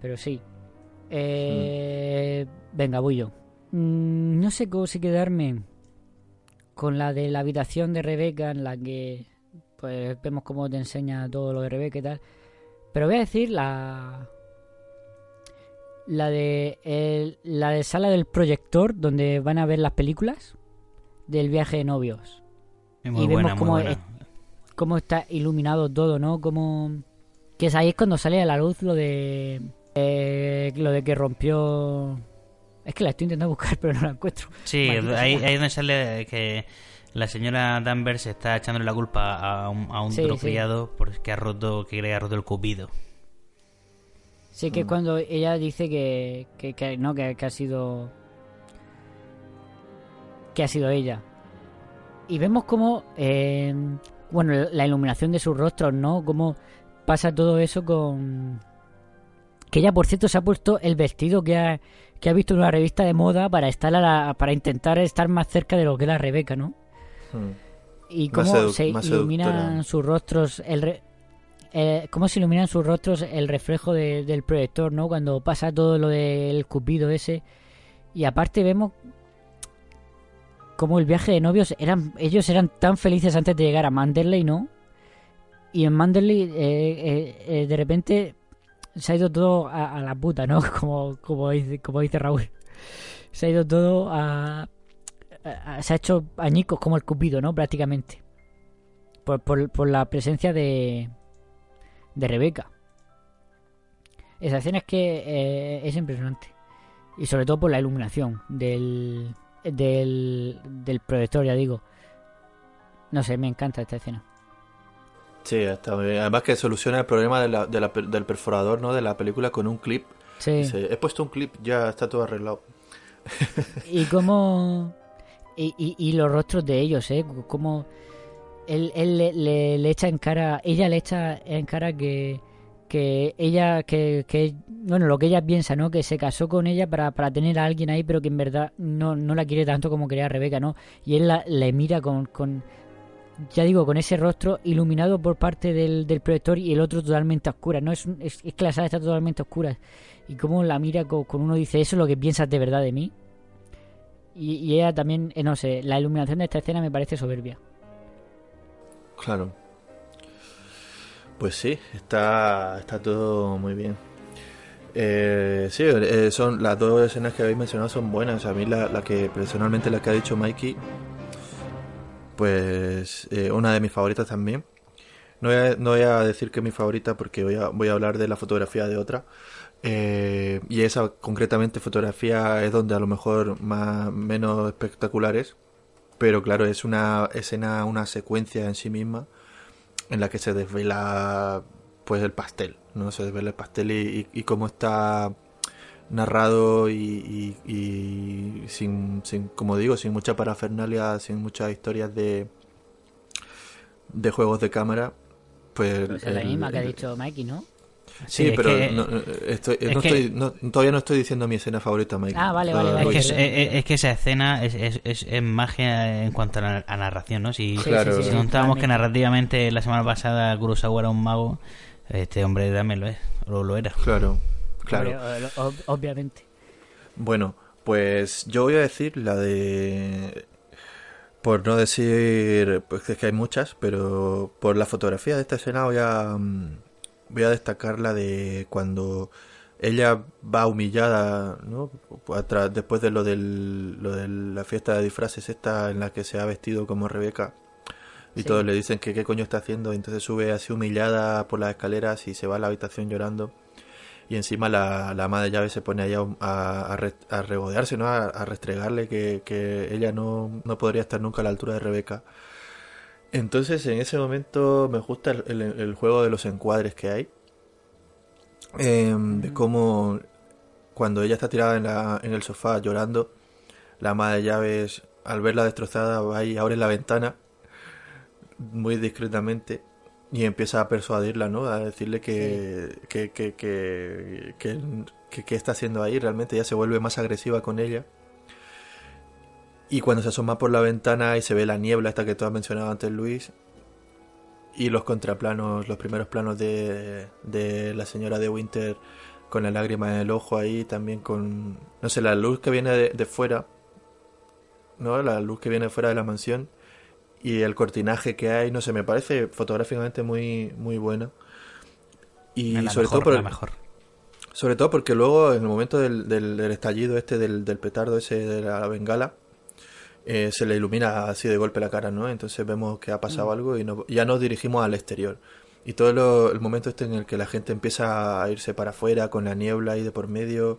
pero sí. Eh, Venga, voy yo. Mm, no sé cómo si quedarme con la de la habitación de Rebeca en la que pues vemos cómo te enseña todo lo de Rebeca y tal. Pero voy a decir la la de el- la de sala del proyector donde van a ver las películas del viaje de novios Es muy y vemos buena, cómo, cómo está iluminado todo no como que es ahí es cuando sale a la luz lo de eh, lo de que rompió es que la estoy intentando buscar pero no la encuentro Sí, ahí, ahí es donde sale que la señora Danvers está echándole la culpa a un, a un Sí, otro sí. porque ha roto, que que ha roto el cupido. Sí, que es cuando ella dice que, que, que no, que, que ha sido. que ha sido ella. Y vemos como. eh, bueno, la iluminación de sus rostros, ¿no? Cómo pasa todo eso con. Que ella, por cierto, se ha puesto el vestido que ha, que ha visto en una revista de moda para estar a la- para intentar estar más cerca de lo que era Rebeca, ¿no? Hmm. y cómo se iluminan sus rostros el re- eh, cómo se iluminan sus rostros el reflejo de- del proyector no cuando pasa todo lo del cupido ese y aparte vemos cómo el viaje de novios eran ellos eran tan felices antes de llegar a Manderley no y en Manderley eh, eh, eh, de repente se ha ido todo a, la puta no como como dice como dice Raúl se ha ido todo a, se ha hecho añicos como el cupido, ¿no? Prácticamente. Por, por, por la presencia de, de Rebeca. Esa escena es que es impresionante. Y sobre todo por la iluminación del, del, del proyector, ya digo. No sé, me encanta esta escena. Sí, está muy bien. Además que soluciona el problema de la- de la per- del perforador, ¿no? De la película con un clip. Sí. Dice, he puesto un clip, ya está todo arreglado. Y cómo... Y, y, y los rostros de ellos, ¿eh? Como él, él le, le- le echa en cara... Ella le echa en cara que... Que ella... Que, que, bueno, lo que ella piensa, ¿no? Que se casó con ella para, para tener a alguien ahí, pero que en verdad no, no la quiere tanto como quería Rebeca, ¿no? Y él la, le mira con... con ya digo, con ese rostro iluminado por parte del, del proyector y el otro totalmente a oscuras, ¿no? Es, es, es que la sala está totalmente a oscuras. Y cómo la mira con, con uno dice, ¿eso es lo que piensas de verdad de mí? Y, y ella también, eh, no sé, la iluminación de esta escena me parece soberbia. Claro. Pues sí, está, está todo muy bien. Eh, sí, eh, son las dos escenas que habéis mencionado son buenas. A mí la, la que personalmente la que ha dicho Mikey, pues eh, una de mis favoritas también. No voy, a, decir que es mi favorita porque voy a, voy a hablar de la fotografía de otra. Eh, y esa concretamente fotografía es donde a lo mejor más menos espectacular es. Pero claro, es una escena, una secuencia en sí misma en la que se desvela pues el pastel, ¿no? Se desvela el pastel y, y- y cómo está narrado y, y- y sin, sin, como digo, sin mucha parafernalia, sin muchas historias de de juegos de cámara, pues... Pues es la misma que ha dicho Mikey, ¿no? Sí, pero que- no, estoy, es no que- estoy- no- todavía no estoy diciendo mi escena favorita, Mike. Ah, vale, vale, Lo- vale. lo Es que, hice. es, es- es que esa escena es, es, es, es magia en cuanto a, la, a narración, ¿no? Si, Sí, Claro. sí, sí, si contábamos que narrativamente la semana pasada Kurosawa era un mago, este hombre también lo es, o lo era. Claro, claro. Ob- obviamente. Bueno, pues yo voy a decir la de... Por no decir... Pues es que hay muchas, pero por la fotografía de esta escena voy a... Voy a destacar la de cuando ella va humillada, ¿no? Después de lo, del, lo de la fiesta de disfraces esta en la que se ha vestido como Rebeca. Y Sí. todos le dicen que qué coño está haciendo. y Entonces sube así humillada por las escaleras y se va a la habitación llorando. Y encima la, la ama de llave se pone allá a, a, a regodearse, ¿no? A, a restregarle que, que ella no, no podría estar nunca a la altura de Rebeca. Entonces en ese momento me gusta el, el- el juego de los encuadres que hay. Em, de cómo cuando ella está tirada en, la, en el sofá llorando, la ama de llaves al verla destrozada va y abre la ventana muy discretamente y empieza a persuadirla, ¿no? A decirle que, que, que, que, que, que- que está haciendo ahí. Realmente ella se vuelve más agresiva con ella. Y cuando se asoma por la ventana y se ve la niebla, esta que tú has mencionado antes, Luis, y los contraplanos, los primeros planos de, de la señora de Winter con la lágrima en el ojo ahí, también con, no sé, la luz que viene de, de fuera, ¿no? La luz que viene fuera de la mansión y el cortinaje que hay, no sé, me parece fotográficamente muy, muy bueno. Y la sobre mejor, todo por la el- mejor. sobre todo porque luego, en el momento del, del- del estallido este, del, del petardo ese de la bengala, eh, se le ilumina así de golpe la cara, ¿no? Entonces vemos que ha pasado algo y no- ya nos dirigimos al exterior. Y todo lo- el momento este en el que la gente empieza a irse para afuera con la niebla ahí de por medio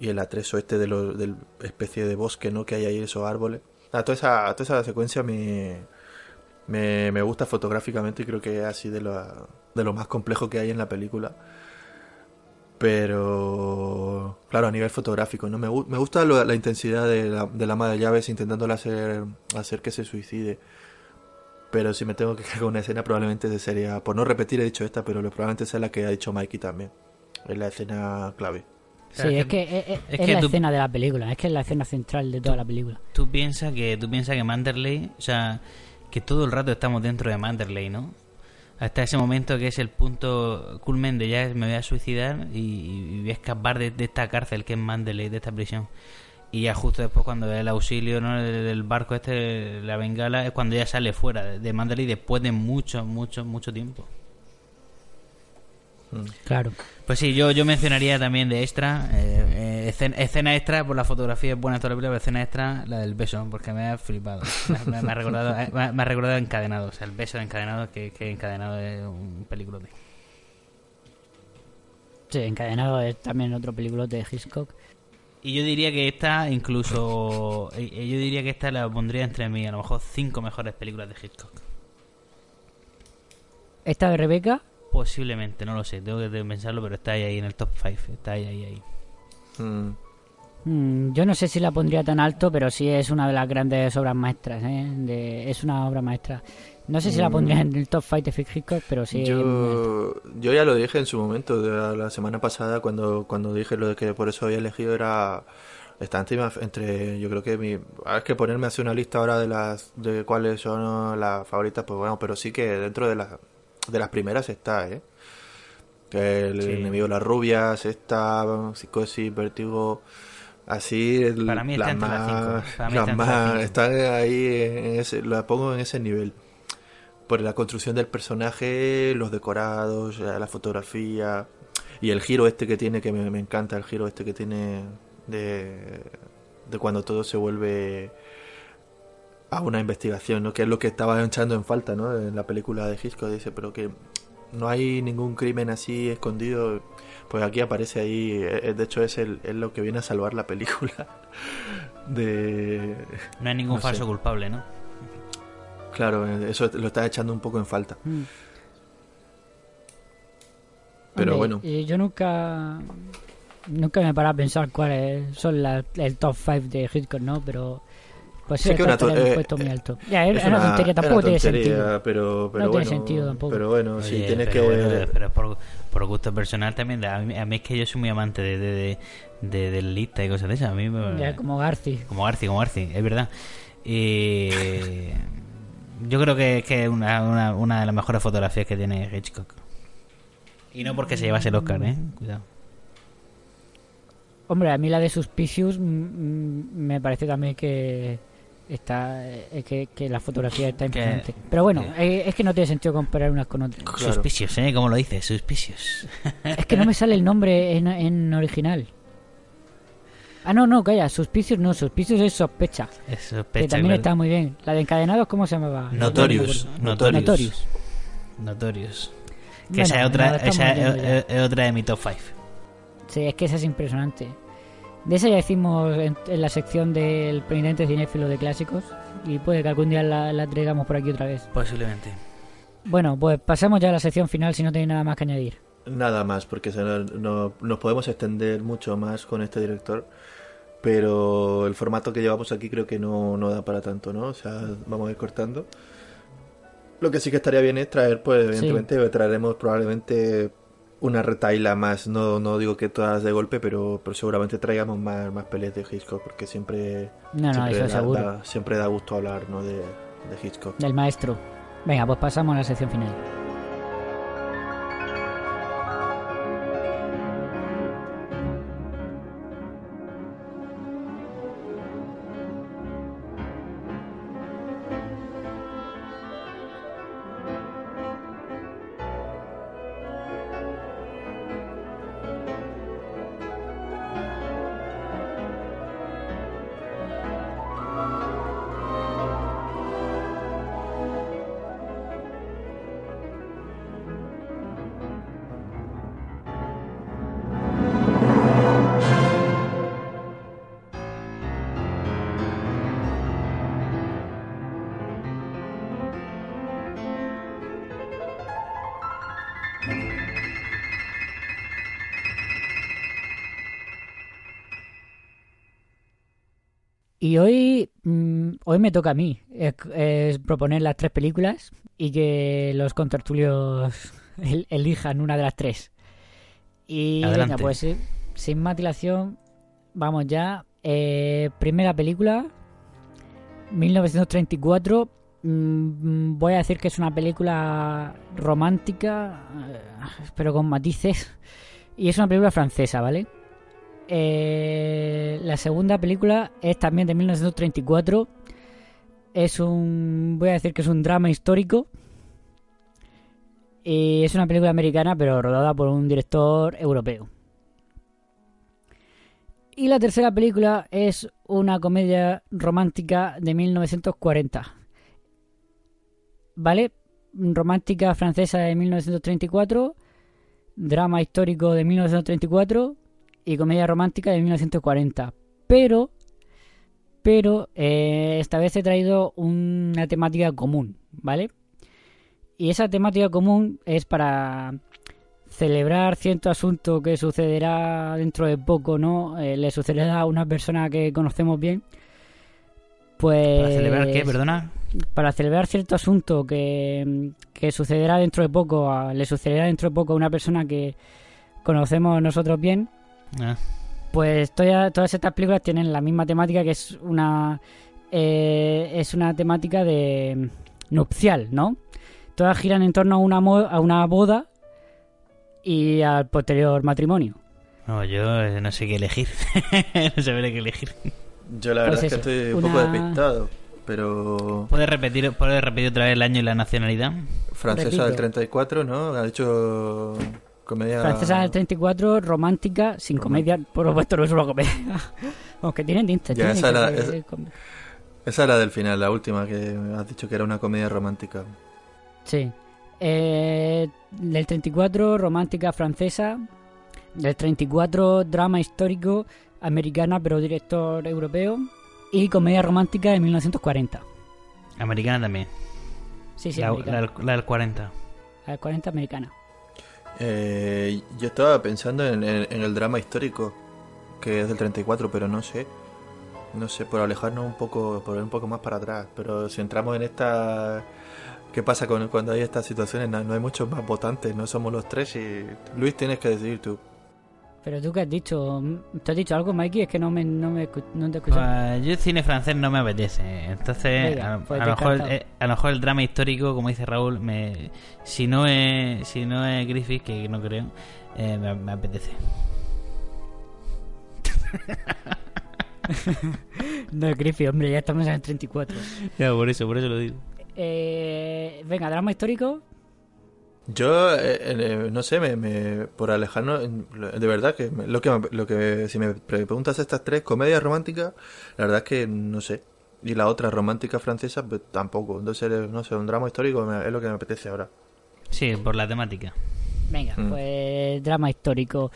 y el atrezo este de lo, del especie de bosque, ¿no? Que hay ahí esos árboles. Ah, toda, esa, toda esa secuencia me, me, me gusta fotográficamente y creo que es así de lo, de lo más complejo que hay en la película. Pero, claro, a nivel fotográfico, ¿no? Me, me gusta lo- la intensidad de la, de la ama de llaves intentándola hacer, hacer que se suicide. Pero si me tengo que quedar con una escena, probablemente sería, por no repetir, he dicho esta, pero probablemente sea la que ha dicho Mikey también. Es la escena clave. Sí, es que es, es- es es que la tú- escena de la película, es que es la escena central de toda la película. Tú piensas que tú piensas que Manderley, o sea, que todo el rato estamos dentro de Manderley, ¿no? Hasta ese momento que es el punto culmen de ya me voy a suicidar y, y voy a escapar de, de esta cárcel que es Manderley, de esta prisión. Y ya justo después cuando ve el auxilio ¿no? del, del barco este, la bengala, es cuando ya sale fuera de, de Manderley después de mucho, mucho, mucho tiempo. Claro. Pues sí, yo, yo mencionaría también de extra, eh, escena, escena extra, por la fotografía es buena toda la película, pero escena extra, la del beso, porque me ha flipado. Me, ha, recordado, eh, me, ha- me ha recordado encadenado, o sea, el beso de encadenado, que, que encadenado es un peliculote. Sí, Encadenado es también otro película de Hitchcock. Y yo diría que esta, incluso. eh, eh, Yo diría que esta la pondría entre mí, a lo mejor cinco mejores películas de Hitchcock. Esta de Rebeca, Posiblemente, no lo sé, tengo que pensarlo, pero está ahí, ahí en el top 5. Está ahí, ahí, ahí. Mm. mm, yo no sé si la pondría tan alto, pero sí es una de las grandes obras maestras. ¿eh? De- es una obra maestra. No sé si la Mm. pondría en el top 5 de Hitchcock, pero sí. Yo, yo ya lo dije en su momento, de la, semana pasada, cuando, cuando dije lo de que por eso había elegido era... Está entre, yo creo que mi... ah, Es que ponerme a hacer una lista ahora de las de cuáles son las favoritas, pues bueno, pero sí que dentro de las, de las primeras está, ¿eh? Que el Sí. enemigo de las rubias, está psicosis, vértigo, así... el- Para mí está las las más, cinco. Para mí las está las más- están ahí, en ese, la pongo en ese nivel por la construcción del personaje, los decorados, la fotografía y el giro este que tiene, que me, me encanta el giro este que tiene de, de cuando todo se vuelve a una investigación, ¿no? Que es lo que estaba echando en falta, ¿no? En la película de Hitchcock dice, pero que no hay ningún crimen así escondido. Pues aquí aparece ahí, eh, de hecho es, el, es lo que viene a salvar la película. De... No hay ningún No sé. falso culpable, ¿no? Claro, eh, eso lo está echando un poco en falta. Mm. Pero Hombre, bueno. eh, yo nunca. Nunca me he parado a pensar cuáles son la- el top 5 de Hitchcock, ¿no? Pero. Pues sí, que una eh, puesto muy eh, alto. Ya, es, Es una, tontería, es tampoco una tiene tontería, sentido. Pero, pero No tiene sentido tampoco. Pero bueno, si tienes pero que. pero por, por gusto personal también. A mí, a mí es que yo soy muy amante de, de, de, de- del lista y cosas de esas. A mí me, Ya, como Garci. Como Garci, como Garci, es verdad. Y yo creo que, que es una, una, una de las mejores fotografías que tiene Hitchcock. Y no porque se llevase el Oscar, ¿eh? Cuidado. Hombre, a mí la de Suspicious me parece también que está eh, que, que la fotografía está Que- impresionante. Pero bueno, eh, es que no tiene sentido comparar unas con otras. Claro. Suspicious, ¿eh? ¿Cómo lo dices? Suspicious. Es que no me sale el nombre en, en original. Ah, no, no, calla, Suspicious no, Suspicious es sospecha. Es Que sospecha, también claro. está muy bien. La de encadenados, ¿cómo se llamaba? Notorious. No. Notorious. Notorious. Notorious. Que Bueno, esa es otra, esa es, es- es otra de mi top 5. Sí, es que esa es impresionante. De esa ya decimos en, en la sección del penitente cinéfilo de clásicos. Y puede que algún día la, la traigamos por aquí otra vez. Posiblemente. Bueno, pues pasamos ya a la sección final si no tenéis nada más que añadir. Nada más, porque se nos, no- nos podemos extender mucho más con este director. Pero el formato que llevamos aquí creo que no, no da para tanto, ¿no? O sea, vamos a ir cortando. Lo que sí que estaría bien es traer, pues, evidentemente, traeremos probablemente una retaila más. No, no digo que todas de golpe, pero, pero seguramente traigamos más, más peleas de Hitchcock, porque siempre, No, no, siempre, eso da, seguro. da- siempre da gusto hablar, ¿no? De, de Hitchcock. Del maestro. Venga, pues pasamos a la sección final. Me toca a mí es, es proponer las tres películas y que los contertulios el- elijan una de las tres. Y Adelante. venga, pues sin más dilación, vamos ya. Eh, primera película, 1934. Mm, voy a decir que es una película romántica, eh, pero con matices. Y es una película francesa, ¿vale? Eh, la segunda película es también de 1934. Es un. Voy a decir que es un drama histórico. Y es una película americana, pero rodada por un director europeo. Y la tercera película es una comedia romántica de 1940. ¿Vale? Romántica francesa de 1934. Drama histórico de 1934 y comedia romántica de 1940. Pero, pero eh, esta vez he traído una temática común, ¿vale? Y esa temática común es para celebrar cierto asunto que sucederá dentro de poco, ¿no? Eh, le sucederá a una persona que conocemos bien. Pues... ¿Para celebrar qué, perdona? Para celebrar cierto asunto que, que sucederá dentro de poco, a- le sucederá dentro de poco a una persona que conocemos nosotros bien, Ah, pues toda- todas estas películas tienen la misma temática que es una eh, es una temática de nupcial, ¿no? Todas giran en torno a una a una boda y al posterior matrimonio. no, yo eh, no sé qué elegir. no sabré qué elegir. Yo la Pues verdad es eso, que estoy un una- poco despistado, pero ¿Puedes repetir, ¿Puedes repetir otra vez el año y la nacionalidad? francesa Repito. del 34, ¿no? Ha dicho comedia... Francesa del 34, romántica, sin comedia, por supuesto no es una comedia. Aunque tienen tintes. Ya, tienen esa era- esa- era del final, la última, que has dicho que era una comedia romántica. Sí. Eh, del 34, romántica francesa. Del 34, drama histórico americana, pero director europeo. Y comedia romántica de 1940. Americana también. Sí, sí, la, americana. la del- la del 40. La del 40 americana. Eh, yo estaba pensando en, el drama histórico, que es del 34, pero no sé. No sé, por alejarnos un poco, por ir un poco más para atrás. Pero si entramos en esta... ¿Qué pasa con, cuando hay estas situaciones? No, no hay muchos más votantes, no somos los tres y... Luis, tienes que decidir tú. Pero tú qué has dicho, ¿te has dicho algo, Mikey? Es que no me, no me escu- no te he escuchado. Pues yo el cine francés no me apetece. Entonces, Venga, a, pues a lo mejor, eh, a lo mejor el drama histórico, como dice Raúl, me, si no es si no es Griffith, que no creo, eh, me, me apetece. No es Griffith, hombre, ya estamos en el 34. Ya, por eso, por eso lo digo. Eh, venga, drama histórico. Yo, eh, eh, no sé, me, me- por alejarnos, de verdad que me- lo que, lo que si me pre- preguntas estas tres comedias románticas, la verdad es que no sé. Y la otra romántica francesa, pues tampoco. Entonces, eh, no sé, un drama histórico me- es lo que me apetece ahora. Sí, por la temática. Venga, Mm. pues drama histórico.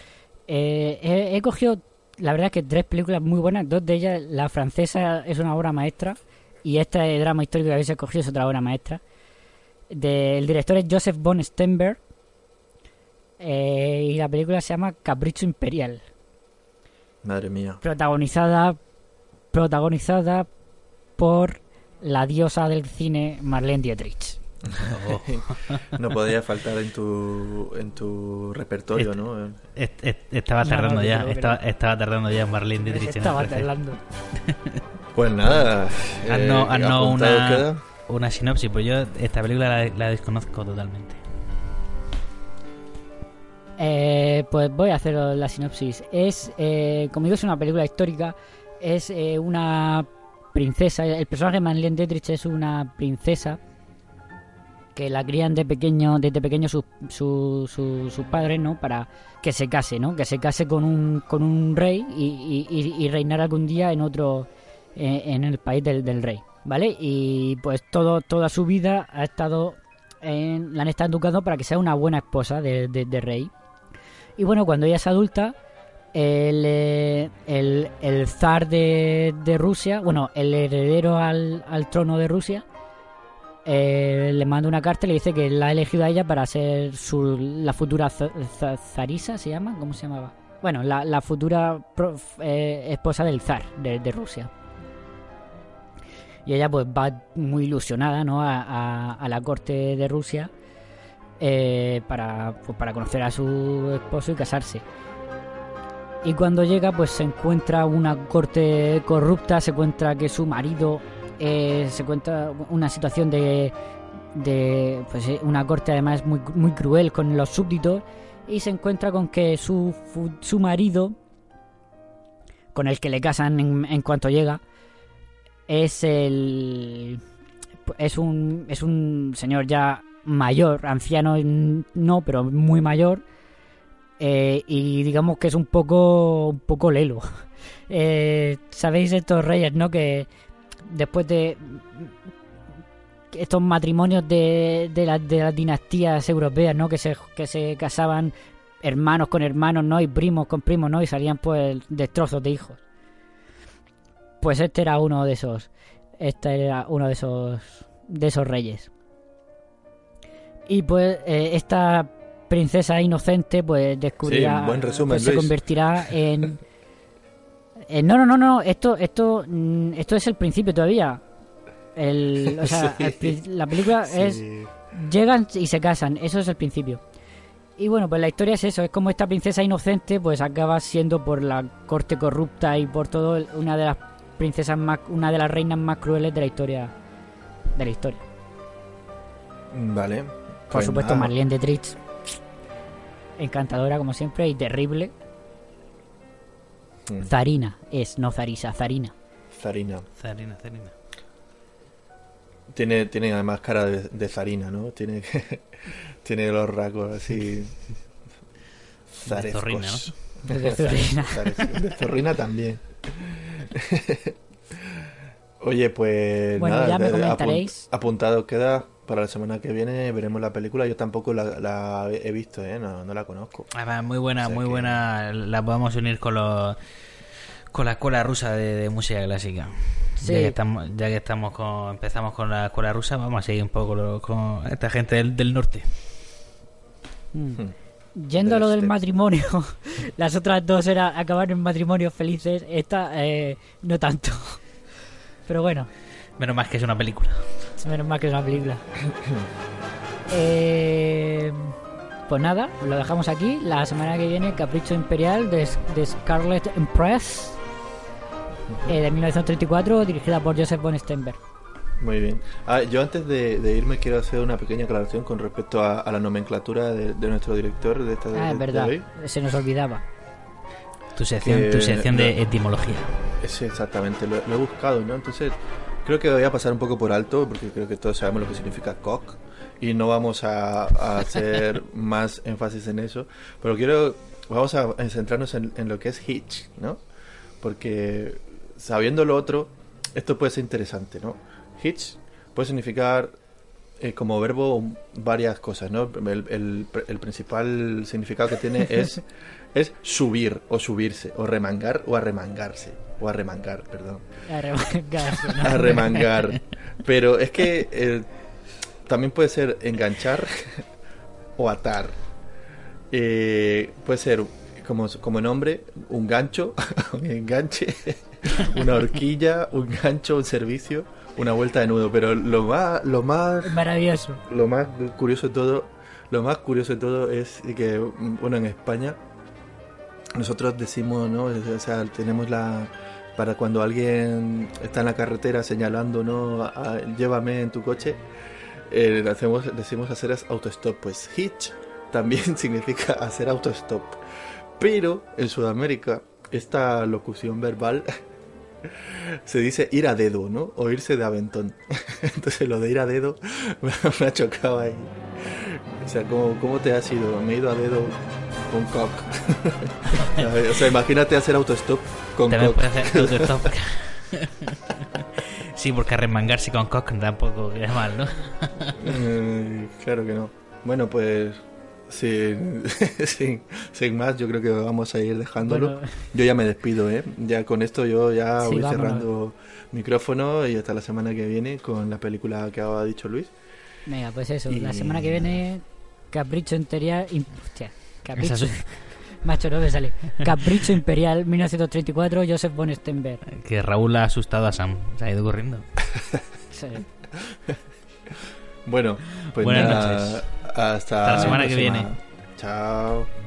Eh, he, he cogido, la verdad, que tres películas muy buenas. Dos de ellas, la francesa es una obra maestra. Y esta es drama histórico que habéis escogido es otra obra maestra. De- el director es Joseph von Stenberg. Eh, y la película se llama Capricho Imperial. Madre mía. Protagonizada, protagonizada por la diosa del cine Marlene Dietrich. Oh. No podía faltar en tu, en tu repertorio, ¿no? Est- est- estaba No, tardando no, ya, estaba, no. estaba tardando ya Marlene Dietrich. Estaba hablando. Pues nada. Eh, apuntado una, queda. Una sinopsis, pues yo esta película la, desconozco totalmente. Eh, pues voy a hacer la sinopsis. Es, eh, como digo, es una película histórica. Es eh, una princesa. El personaje de Marlene Dietrich es una princesa que la crían de pequeño, desde pequeño sus su, su- sus padres, ¿no? Para que se case, ¿no? Que se case con un, con un rey y, y, y- y reinar algún día en otro, eh, en el país del, del rey, ¿vale? Y pues todo, toda su vida ha estado, en, la han estado educando para que sea una buena esposa de, de- rey. Y bueno, cuando ella es adulta, el, eh, el, el zar de, de Rusia, bueno, el heredero al, al trono de Rusia, eh, le manda una carta y le dice que la ha elegido a ella para ser su, la futura za- za- zarisa, ¿se llama? ¿Cómo se llamaba? Bueno, la, la futura eh, esposa del zar de Rusia. Y ella pues va muy ilusionada, ¿no? A, la corte de Rusia eh, para, pues, para conocer a su esposo y casarse. Y cuando llega, pues se encuentra una corte corrupta, se encuentra que su marido eh, se encuentra una situación de, de pues eh, una corte además muy, muy cruel con los súbditos y se encuentra con que su, su marido, con el que le casan en, en cuanto llega, es el es un es un señor ya mayor, anciano no, pero muy mayor. eh, y digamos que es un poco un poco lelo. Eh, Sabéis estos reyes, ¿no? Que después de estos matrimonios de, de, las- de las dinastías europeas, ¿no? Que se, que se casaban hermanos con hermanos, ¿no? Y primos con primos, ¿no? Y salían pues destrozos de hijos. Pues este era uno de esos. Este era uno de esos. de esos reyes. Y pues eh, esta princesa inocente, pues descubrirá. Sí, buen resumen, pues, se convertirá en. Eh, no, no, no, no. Esto, esto, mm, esto es el principio todavía. El, o sea, Sí. el pri- la película es llegan y se casan, eso es el principio. Y bueno, pues la historia es eso, es como esta princesa inocente pues acaba siendo por la corte corrupta y por todo una de las princesas más una de las reinas más crueles de la historia de la historia. Vale. Por Pues supuesto, nada. Marlene Dietrich encantadora como siempre y terrible. Mm, Zarina es, no Zarisa, Zarina. Zarina. Zarina, Zarina. Tiene, tiene además cara de, de Zarina, ¿no? Tiene, tiene los rasgos así. Zorrina, De Zorrina. De zorrina también. Oye, pues Bueno, nada, ya me comentaréis. apuntado queda para la semana que viene veremos la película. Yo tampoco la, la he visto, ¿eh? No, no la conozco. Además, muy buena, O sea muy que- buena. La podemos unir con los con la escuela rusa de, de música clásica. Sí. Ya que estamos, ya que estamos con, empezamos con la escuela rusa, vamos a seguir un poco lo- con esta gente del, del norte. Mm. Yendo a lo Del este. matrimonio, las otras dos era acabar en matrimonios felices, esta eh, no tanto. Pero bueno, Menos más que es una película. menos mal que es una película. Eh, pues nada, lo dejamos aquí. La semana que viene, Capricho Imperial de, de Scarlet Empress, eh, de 1934, dirigida por Joseph von Steinberg. Muy bien. Ah, yo antes de, de irme quiero hacer una pequeña aclaración con respecto a, a la nomenclatura de, de nuestro director de esta Ah, es verdad, hoy. se nos olvidaba. Tu sección, Que- tu sección de no. etimología. Sí, exactamente, lo, lo he buscado, ¿no? Entonces, creo que voy a pasar un poco por alto, porque creo que todos sabemos lo que significa cock, y no vamos a, a hacer más énfasis en eso, pero quiero, vamos a centrarnos en, en lo que es hitch, ¿no? Porque sabiendo lo otro, esto puede ser interesante, ¿no? Hitch puede significar eh, como verbo varias cosas, ¿no? El, el- el principal significado que tiene es, es subir o subirse, o remangar o arremangarse, o arremangar, perdón. Arremangarse, ¿no? Arremangar. Pero es que eh, también puede ser enganchar o atar. Eh, puede ser como, como nombre, un gancho, un enganche, una horquilla, un gancho, un servicio, una vuelta de nudo. Pero lo más, lo más Maravilloso. lo más curioso de todo, lo más curioso de todo es que, bueno, en España nosotros decimos, ¿no? O sea, tenemos la para cuando alguien está en la carretera señalando, ¿no? A- llévame en tu coche, eh, hacemos, decimos hacer autostop. Pues hitch también significa hacer autostop. Pero en Sudamérica esta locución verbal se dice ir a dedo, ¿no? O irse de aventón. Entonces lo de ir a dedo me ha chocado ahí. O sea, ¿cómo, cómo te has ido? Me he ido a dedo con cock. o sea, imagínate hacer autostop con También cock. hacer autostop. sí, porque arremangarse con cock tampoco queda mal, ¿no? Eh, claro que no. Bueno, pues sin, sin, sin más, yo creo que vamos a ir dejándolo. Bueno. Yo ya me despido, ¿eh? Ya con esto yo ya Sí, voy vámonos. cerrando micrófono y hasta la semana que viene con la película que ha dicho Luis. Venga, pues eso, Y- la semana que viene, Capricho Imperial. im- Hostia, Capricho. Macho, no me sale. Capricho Imperial 1934, Joseph von Steinberg. Que Raúl ha asustado a Sam. Se ha ido corriendo. Sí. Bueno, pues Buenas nada, noches. Hasta, Hasta la semana que próxima. viene. Chao.